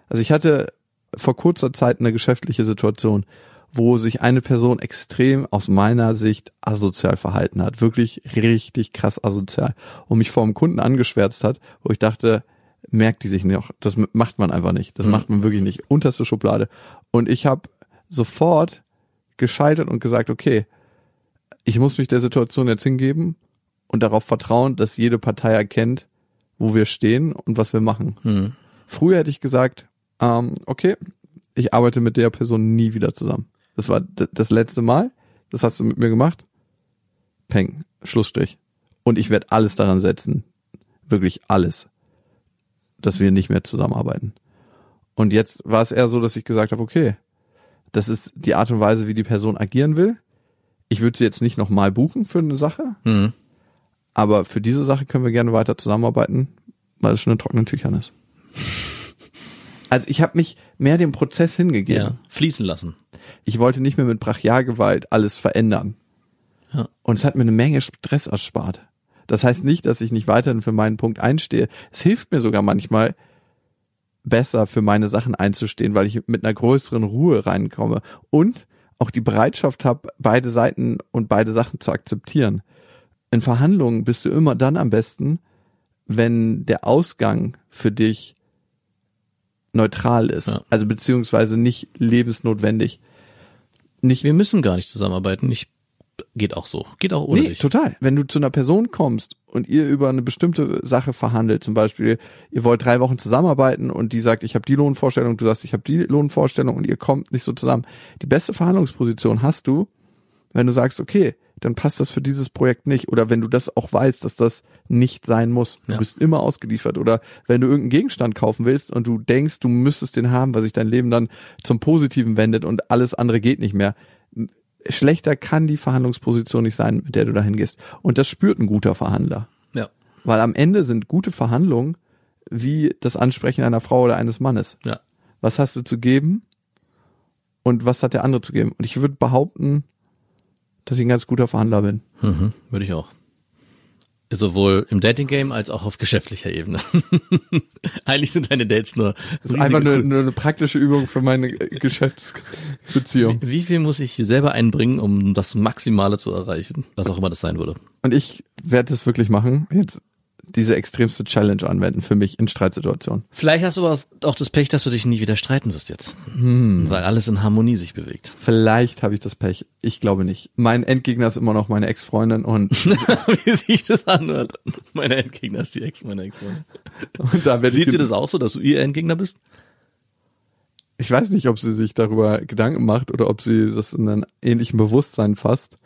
Also ich hatte vor kurzer Zeit eine geschäftliche Situation, wo sich eine Person extrem aus meiner Sicht asozial verhalten hat. Wirklich richtig krass asozial. Und mich vor einem Kunden angeschwärzt hat, wo ich dachte, merkt die sich noch. Das macht man einfach nicht. Das Mhm. macht man wirklich nicht. Unterste Schublade. Und ich habe sofort gescheitert und gesagt, okay, ich muss mich der Situation jetzt hingeben und darauf vertrauen, dass jede Partei erkennt, wo wir stehen und was wir machen. Hm. Früher hätte ich gesagt, ähm, okay, ich arbeite mit der Person nie wieder zusammen. Das war das letzte Mal. Das hast du mit mir gemacht. Peng, Schlussstrich. Und ich werde alles daran setzen, wirklich alles, dass wir nicht mehr zusammenarbeiten. Und jetzt war es eher so, dass ich gesagt habe, okay, das ist die Art und Weise, wie die Person agieren will. Ich würde sie jetzt nicht nochmal buchen für eine Sache, Hm. aber für diese Sache können wir gerne weiter zusammenarbeiten, weil es schon in trockenen Tüchern ist. Also ich habe mich mehr dem Prozess hingegeben. Ja. Fließen lassen. Ich wollte nicht mehr mit Brachialgewalt alles verändern. Ja. Und es hat mir eine Menge Stress erspart. Das heißt nicht, dass ich nicht weiterhin für meinen Punkt einstehe. Es hilft mir sogar manchmal besser für meine Sachen einzustehen, weil ich mit einer größeren Ruhe reinkomme und auch die Bereitschaft habe, beide Seiten und beide Sachen zu akzeptieren. In Verhandlungen bist du immer dann am besten, wenn der Ausgang für dich neutral ist. Ja. Also beziehungsweise nicht lebensnotwendig. Nicht Wir müssen gar nicht zusammenarbeiten. Ich, geht auch so. Geht auch ohne nee, dich. total. Wenn du zu einer Person kommst und ihr über eine bestimmte Sache verhandelt, zum Beispiel, ihr wollt drei Wochen zusammenarbeiten und die sagt, ich habe die Lohnvorstellung, du sagst, ich habe die Lohnvorstellung und ihr kommt nicht so zusammen. Die beste Verhandlungsposition hast du, wenn du sagst, okay, dann passt das für dieses Projekt nicht. Oder wenn du das auch weißt, dass das nicht sein muss. Du Ja. bist immer ausgeliefert. Oder wenn du irgendeinen Gegenstand kaufen willst und du denkst, du müsstest den haben, weil sich dein Leben dann zum Positiven wendet und alles andere geht nicht mehr. Schlechter kann die Verhandlungsposition nicht sein, mit der du dahin gehst. Und das spürt ein guter Verhandler. Ja. Weil am Ende sind gute Verhandlungen wie das Ansprechen einer Frau oder eines Mannes. Ja. Was hast du zu geben und was hat der andere zu geben? Und ich würde behaupten, dass ich ein ganz guter Verhandler bin. Mhm, würde ich auch. Sowohl im Dating-Game als auch auf geschäftlicher Ebene. Eigentlich sind deine Dates nur. Das ist einfach nur, nur eine praktische Übung für meine Geschäftsbeziehung. Wie viel muss ich selber einbringen, um das Maximale zu erreichen? Was auch immer das sein würde. Und ich werde das wirklich machen. Jetzt diese extremste Challenge anwenden für mich in Streitsituationen. Vielleicht hast du aber auch das Pech, dass du dich nie wieder streiten wirst jetzt. Weil alles in Harmonie sich bewegt. Vielleicht habe ich das Pech. Ich glaube nicht. Mein Endgegner ist immer noch meine Ex-Freundin und, Wie sich das anhört. Meine Endgegner ist die Ex meiner Ex-Freundin. Sieht sie das auch so, dass du ihr Endgegner bist? Ich weiß nicht, ob sie sich darüber Gedanken macht oder ob sie das in einem ähnlichen Bewusstsein fasst.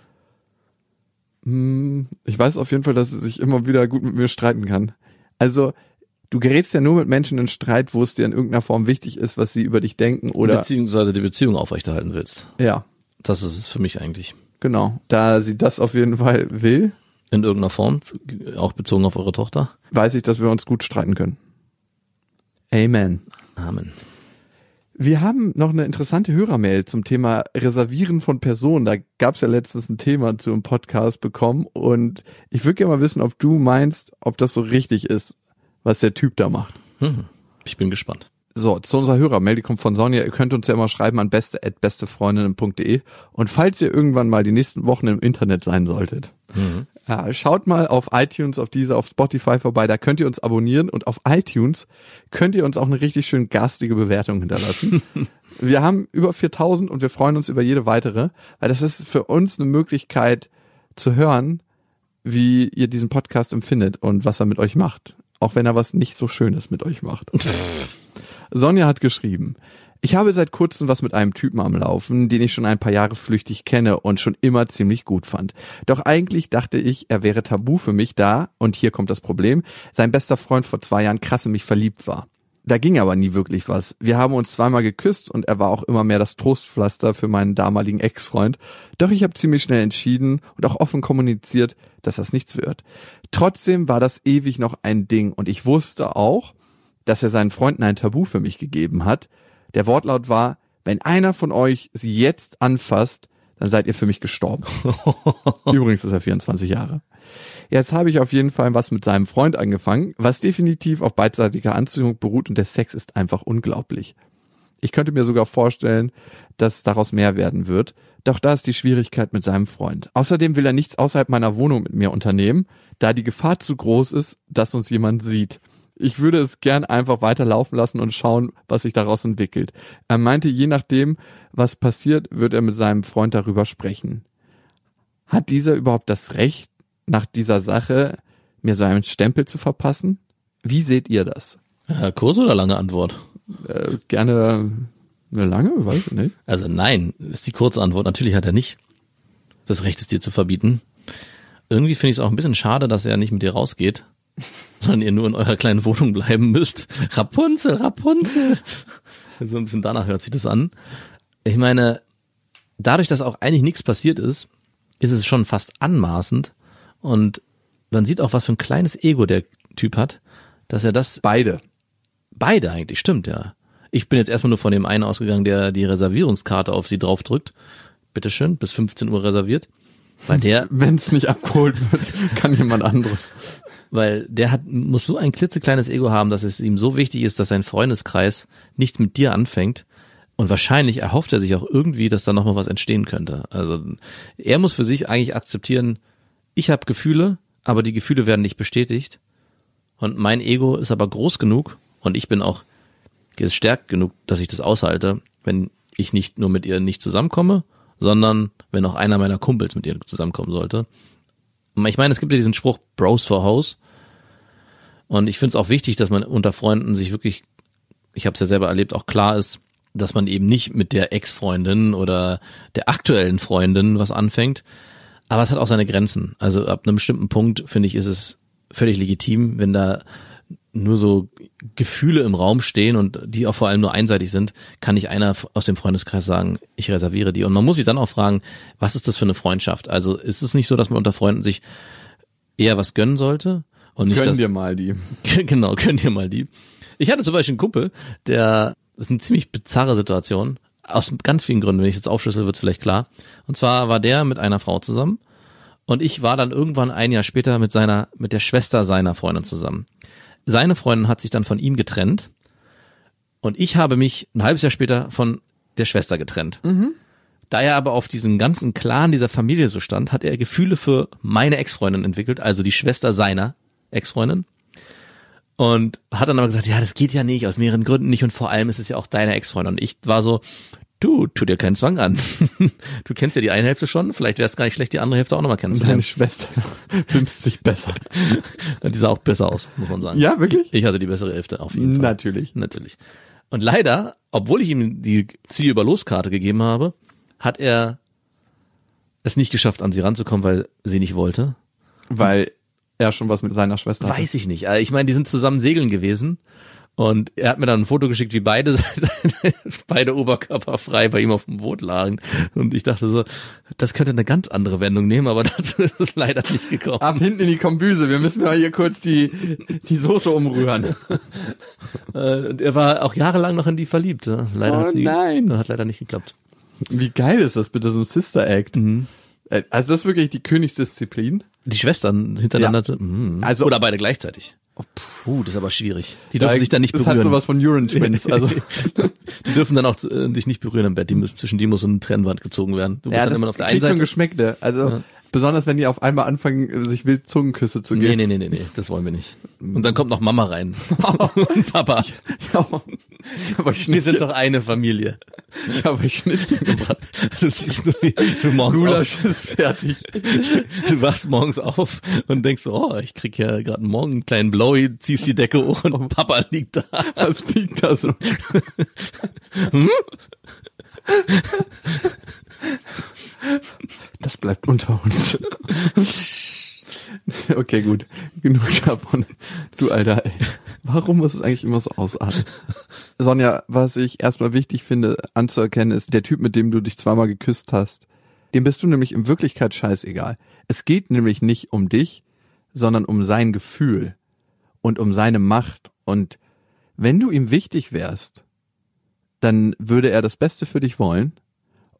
Hm, Ich weiß auf jeden Fall, dass sie sich immer wieder gut mit mir streiten kann. Also, du gerätst ja nur mit Menschen in Streit, wo es dir in irgendeiner Form wichtig ist, was sie über dich denken oder, Beziehungsweise die Beziehung aufrechterhalten willst. ja, Das ist es für mich eigentlich. genau. Da sie das auf jeden Fall will, In irgendeiner Form, auch bezogen auf eure Tochter. weiß ich, dass wir uns gut streiten können. Amen. Amen. Wir haben noch eine interessante Hörermail zum Thema Reservieren von Personen. Da gab es ja letztens ein Thema zu einem Podcast bekommen und ich würde gerne mal wissen, ob du meinst, ob das so richtig ist, was der Typ da macht. Hm. Ich bin gespannt. So, zu unserer Hörermail, die kommt von Sonja. Ihr könnt uns ja immer schreiben an beste@bestefreundinnen.de und falls ihr irgendwann mal die nächsten Wochen im Internet sein solltet, ja, schaut mal auf iTunes, auf diese, auf Spotify vorbei. Da könnt ihr uns abonnieren und auf iTunes könnt ihr uns auch eine richtig schön garstige Bewertung hinterlassen. wir haben über 4000 und wir freuen uns über jede weitere, weil das ist für uns eine Möglichkeit zu hören, wie ihr diesen Podcast empfindet und was er mit euch macht. Auch wenn er was nicht so Schönes mit euch macht. Sonja hat geschrieben, ich habe seit kurzem was mit einem Typen am Laufen, den ich schon ein paar Jahre flüchtig kenne und schon immer ziemlich gut fand. Doch eigentlich dachte ich, er wäre tabu für mich da, und hier kommt das Problem, sein bester Freund vor zwei Jahren krass in mich verliebt war. Da ging aber nie wirklich was. Wir haben uns zweimal geküsst und er war auch immer mehr das Trostpflaster für meinen damaligen Ex-Freund. Doch ich habe ziemlich schnell entschieden und auch offen kommuniziert, dass das nichts wird. Trotzdem war das ewig noch ein Ding und ich wusste auch, dass er seinen Freunden ein Tabu für mich gegeben hat. Der Wortlaut war, wenn einer von euch sie jetzt anfasst, dann seid ihr für mich gestorben. Übrigens ist er 24 Jahre. Jetzt habe ich auf jeden Fall was mit seinem Freund angefangen, was definitiv auf beidseitiger Anziehung beruht und der Sex ist einfach unglaublich. Ich könnte mir sogar vorstellen, dass daraus mehr werden wird. Doch da ist die Schwierigkeit mit seinem Freund. Außerdem will er nichts außerhalb meiner Wohnung mit mir unternehmen, da die Gefahr zu groß ist, dass uns jemand sieht. Ich würde es gern einfach weiterlaufen lassen und schauen, was sich daraus entwickelt. Er meinte, je nachdem, was passiert, wird er mit seinem Freund darüber sprechen. Hat dieser überhaupt das Recht, nach dieser Sache mir so einen Stempel zu verpassen? Wie seht ihr das? Ja, kurze oder lange Antwort? Äh, gerne eine lange, weiß ich nicht. Also nein, ist die kurze Antwort. Natürlich hat er nicht das Recht, es dir zu verbieten. Irgendwie finde ich es auch ein bisschen schade, dass er nicht mit dir rausgeht, sondern ihr nur in eurer kleinen Wohnung bleiben müsst. Rapunzel, Rapunzel. So ein bisschen danach hört sich das an. Ich meine, dadurch, dass auch eigentlich nichts passiert ist, ist es schon fast anmaßend, und man sieht auch, was für ein kleines Ego der Typ hat, dass er das. Beide. Beide eigentlich, stimmt, ja. Ich bin jetzt erstmal nur von dem einen ausgegangen, der die Reservierungskarte auf sie draufdrückt. Bitteschön, bis 15 Uhr reserviert. Weil der. Wenn es nicht abgeholt wird, kann jemand anderes. Weil der hat, muss so ein klitzekleines Ego haben, dass es ihm so wichtig ist, dass sein Freundeskreis nichts mit dir anfängt. Und wahrscheinlich erhofft er sich auch irgendwie, dass da nochmal was entstehen könnte. Also er muss für sich eigentlich akzeptieren, ich habe Gefühle, aber die Gefühle werden nicht bestätigt. Und mein Ego ist aber groß genug und ich bin auch gestärkt genug, dass ich das aushalte, wenn ich nicht nur mit ihr nicht zusammenkomme, sondern wenn auch einer meiner Kumpels mit ihr zusammenkommen sollte. Ich meine, es gibt ja diesen Spruch Bros for House. Und ich finde es auch wichtig, dass man unter Freunden sich wirklich, ich habe es ja selber erlebt, auch klar ist, dass man eben nicht mit der Ex-Freundin oder der aktuellen Freundin was anfängt, aber es hat auch seine Grenzen. Also ab einem bestimmten Punkt, finde ich, ist es völlig legitim, wenn da nur so Gefühle im Raum stehen und die auch vor allem nur einseitig sind, kann nicht einer aus dem Freundeskreis sagen, ich reserviere die. Und man muss sich dann auch fragen, was ist das für eine Freundschaft? Also ist es nicht so, dass man unter Freunden sich eher was gönnen sollte? Und nicht, Gönn dir mal die. genau, gönn dir mal die. Ich hatte zum Beispiel einen Kumpel, der, das ist eine ziemlich bizarre Situation, aus ganz vielen Gründen, wenn ich jetzt aufschlüssel, wird es vielleicht klar. Und zwar war der mit einer Frau zusammen und ich war dann irgendwann ein Jahr später mit seiner, mit der Schwester seiner Freundin zusammen. Seine Freundin hat sich dann von ihm getrennt und ich habe mich ein halbes Jahr später von der Schwester getrennt. Mhm. Da er aber auf diesen ganzen Clan dieser Familie so stand, hat er Gefühle für meine Ex-Freundin entwickelt, also die Schwester seiner Ex-Freundin. Und hat dann aber gesagt, ja, das geht ja nicht, aus mehreren Gründen nicht und vor allem ist es ja auch deine Ex-Freundin. Und ich war so, du, tu dir keinen Zwang an. du kennst ja die eine Hälfte schon, vielleicht wäre es gar nicht schlecht, die andere Hälfte auch nochmal Deine kennenzulernen. Schwester wimst sich besser. Die sah auch besser aus, muss man sagen. Ja, wirklich? Ich hatte die bessere Hälfte auf jeden Fall. Natürlich. Natürlich. Und leider, obwohl ich ihm die Ziel über Loskarte gegeben habe, hat er es nicht geschafft, an sie ranzukommen, weil sie nicht wollte. Weil er schon was mit seiner Schwester hatte. Weiß ich nicht. Also Ich meine, die sind zusammen segeln gewesen. Und er hat mir dann ein Foto geschickt, wie beide, beide Oberkörper frei bei ihm auf dem Boot lagen. Und ich dachte so, das könnte eine ganz andere Wendung nehmen, aber dazu ist es leider nicht gekommen. Ab hinten in die Kombüse. Wir müssen mal hier kurz die, die Soße umrühren. Äh, Und er war auch jahrelang noch in die verliebt. Leider Oh nein. Hat leider nicht geklappt. Wie geil ist das bitte, so ein Sister Act? Äh, Also das ist wirklich die Königsdisziplin. Die Schwestern hintereinander. sind- Mhm. Also- Oder beide gleichzeitig. Puh, das ist aber schwierig. Die dürfen sich dann nicht das berühren. hat sowas von Urine Twins. Also die dürfen dann auch äh, sich nicht berühren im Bett. Die müssen, zwischen die muss so eine Trennwand gezogen werden. Du bist ja, dann das immer auf der einen kriegt schon Seite. Geschmäckle. Also besonders wenn die auf einmal anfangen, sich wild Zungenküsse zu Nee, geben. nee, nee, nee, nee, das wollen wir nicht. Und dann kommt noch Mama rein. Und Papa. Ja, euch Wir sind doch eine Familie. ich habe euch Schnittchen gebracht. Du siehst nur, wie du morgens Gulasch ist fertig. auf, du wachst morgens auf und denkst, so, oh, ich krieg ja gerade morgen einen kleinen Blowy, ziehst die Decke hoch und Papa liegt da. Was piekt da so? Das bleibt unter uns. Okay, gut. Genug davon. Du Alter, ey. Warum muss es eigentlich immer so ausarten? Sonja, was ich erstmal wichtig finde anzuerkennen, ist der Typ, mit dem du dich zweimal geküsst hast. Dem bist du nämlich in Wirklichkeit scheißegal. Es geht nämlich nicht um dich, sondern um sein Gefühl und um seine Macht. Und wenn du ihm wichtig wärst, dann würde er das Beste für dich wollen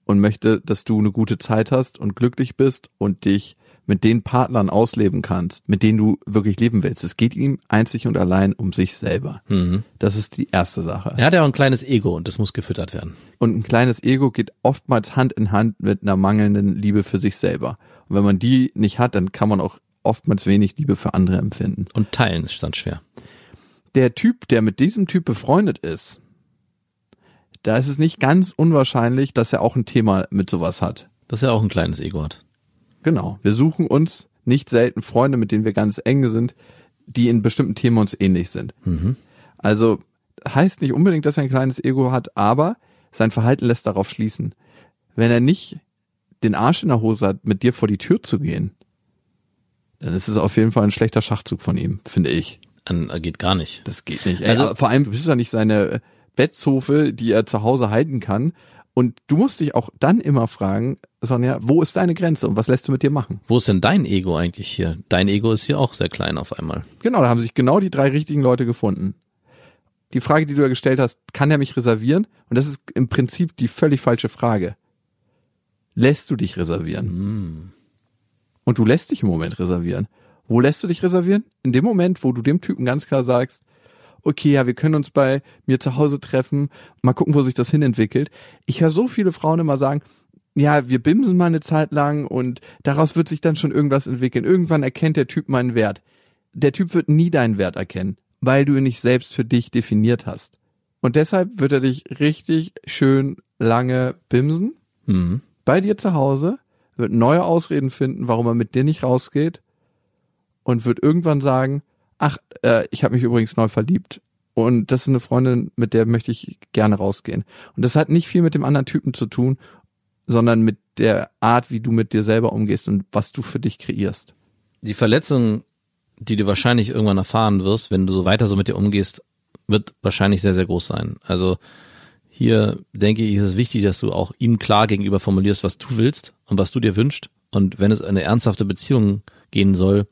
und möchte, dass du eine gute Zeit hast und glücklich bist und dich mit den Partnern ausleben kannst, mit denen du wirklich leben willst. Es geht ihm einzig und allein um sich selber. Mhm. Das ist die erste Sache. Er hat ja auch ein kleines Ego und das muss gefüttert werden. Und ein kleines Ego geht oftmals Hand in Hand mit einer mangelnden Liebe für sich selber. Und wenn man die nicht hat, dann kann man auch oftmals wenig Liebe für andere empfinden. Und teilen ist dann schwer. Der Typ, der mit diesem Typ befreundet ist, da ist es nicht ganz unwahrscheinlich, dass er auch ein Thema mit sowas hat. Dass er auch ein kleines Ego hat. Genau. Wir suchen uns nicht selten Freunde, mit denen wir ganz eng sind, die in bestimmten Themen uns ähnlich sind. Mhm. Also heißt nicht unbedingt, dass er ein kleines Ego hat, aber sein Verhalten lässt darauf schließen. Wenn er nicht den Arsch in der Hose hat, mit dir vor die Tür zu gehen, dann ist es auf jeden Fall ein schlechter Schachzug von ihm, finde ich. An, geht gar nicht. Das geht nicht. Also- Also vor allem, du bist ja nicht seine Bettzofe, die er zu Hause halten kann. Und du musst dich auch dann immer fragen, Sonja, wo ist deine Grenze und was lässt du mit dir machen? Wo ist denn dein Ego eigentlich hier? Dein Ego ist hier auch sehr klein auf einmal. Genau, da haben sich genau die drei richtigen Leute gefunden. Die Frage, die du ja gestellt hast, kann er mich reservieren? Und das ist im Prinzip die völlig falsche Frage. Lässt du dich reservieren? Und du lässt dich im Moment reservieren. Wo lässt du dich reservieren? In dem Moment, wo du dem Typen ganz klar sagst, okay, ja, wir können uns bei mir zu Hause treffen, mal gucken, wo sich das hinentwickelt. Ich höre so viele Frauen immer sagen, ja, wir bimsen mal eine Zeit lang und daraus wird sich dann schon irgendwas entwickeln. Irgendwann erkennt der Typ meinen Wert. Der Typ wird nie deinen Wert erkennen, weil du ihn nicht selbst für dich definiert hast. Und deshalb wird er dich richtig schön lange bimsen Mhm. bei dir zu Hause, wird neue Ausreden finden, warum er mit dir nicht rausgeht und wird irgendwann sagen, ach, äh, ich habe mich übrigens neu verliebt und das ist eine Freundin, mit der möchte ich gerne rausgehen. Und das hat nicht viel mit dem anderen Typen zu tun, sondern mit der Art, wie du mit dir selber umgehst und was du für dich kreierst. Die Verletzung, die du wahrscheinlich irgendwann erfahren wirst, wenn du so weiter so mit dir umgehst, wird wahrscheinlich sehr, sehr groß sein. Also hier denke ich, ist es wichtig, dass du auch ihm klar gegenüber formulierst, was du willst und was du dir wünschst. Und wenn es eine ernsthafte Beziehung gehen soll,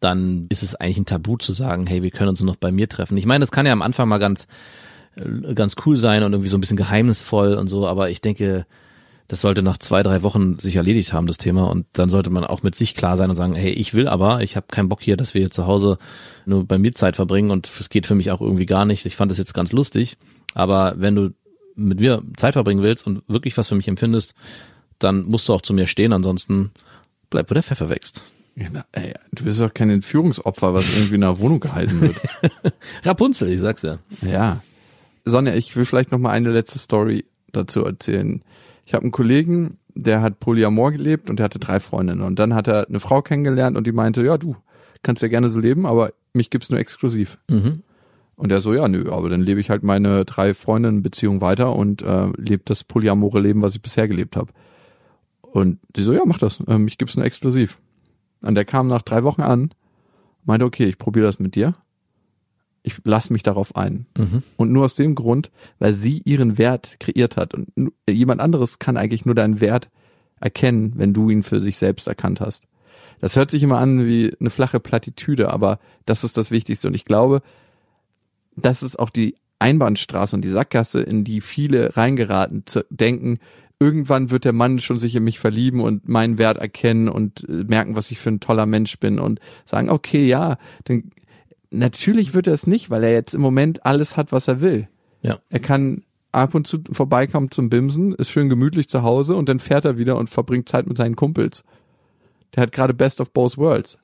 dann ist es eigentlich ein Tabu zu sagen, hey, wir können uns noch bei mir treffen. Ich meine, das kann ja am Anfang mal ganz, äh, ganz cool sein und irgendwie so ein bisschen geheimnisvoll und so, aber ich denke, das sollte nach zwei, drei Wochen sich erledigt haben, das Thema. Und dann sollte man auch mit sich klar sein und sagen, hey, ich will aber, ich habe keinen Bock hier, dass wir hier zu Hause nur bei mir Zeit verbringen und es geht für mich auch irgendwie gar nicht. Ich fand das jetzt ganz lustig. Aber wenn du mit mir Zeit verbringen willst und wirklich was für mich empfindest, dann musst du auch zu mir stehen, ansonsten bleib, wo der Pfeffer wächst. Na, ey, du bist doch kein Entführungsopfer, was irgendwie in einer Wohnung gehalten wird. Rapunzel, ich sag's ja. Ja. Sonja, ich will vielleicht noch mal eine letzte Story dazu erzählen. Ich habe einen Kollegen, der hat Polyamor gelebt und der hatte drei Freundinnen. Und dann hat er eine Frau kennengelernt und die meinte, ja, du kannst ja gerne so leben, aber mich gibt's nur exklusiv. Mhm. Und er so, ja, nö, aber dann lebe ich halt meine drei Freundinnen-Beziehung weiter und äh, lebe das polyamore Leben, was ich bisher gelebt habe. Und die so, ja, mach das, äh, mich gibt's nur exklusiv. Und der kam nach drei Wochen an, meinte, okay, ich probiere das mit dir. Ich lass mich darauf ein. Mhm. Und nur aus dem Grund, weil sie ihren Wert kreiert hat. Und nu- jemand anderes kann eigentlich nur deinen Wert erkennen, wenn du ihn für sich selbst erkannt hast. Das hört sich immer an wie eine flache Plattitüde, aber das ist das Wichtigste. Und ich glaube, das ist auch die Einbahnstraße und die Sackgasse, in die viele reingeraten, zu denken, irgendwann wird der Mann schon sich in mich verlieben und meinen Wert erkennen und äh, merken, was ich für ein toller Mensch bin und sagen, okay, ja, dann natürlich wird er es nicht, weil er jetzt im Moment alles hat, was er will. Ja. Er kann ab und zu vorbeikommen zum Bimsen, ist schön gemütlich zu Hause und dann fährt er wieder und verbringt Zeit mit seinen Kumpels. Der hat gerade Best of both worlds.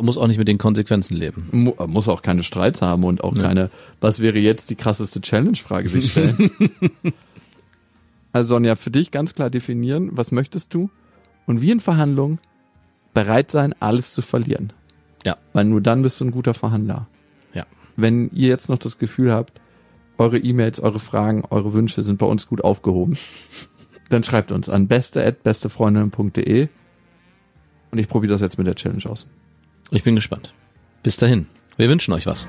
Muss auch nicht mit den Konsequenzen leben. Mu muss auch keine Streits haben und auch keine, was wäre jetzt die krasseste Challenge-Frage sich stellen. also Sonja, für dich ganz klar definieren, was möchtest du und wie in Verhandlungen bereit sein, alles zu verlieren. Ja. Weil nur dann bist du ein guter Verhandler. Ja. Wenn ihr jetzt noch das Gefühl habt, eure E-Mails, eure Fragen, eure Wünsche sind bei uns gut aufgehoben, dann schreibt uns an beste@bestefreundinnen.de und ich probiere das jetzt mit der Challenge aus. Ich bin gespannt. Bis dahin. Wir wünschen euch was.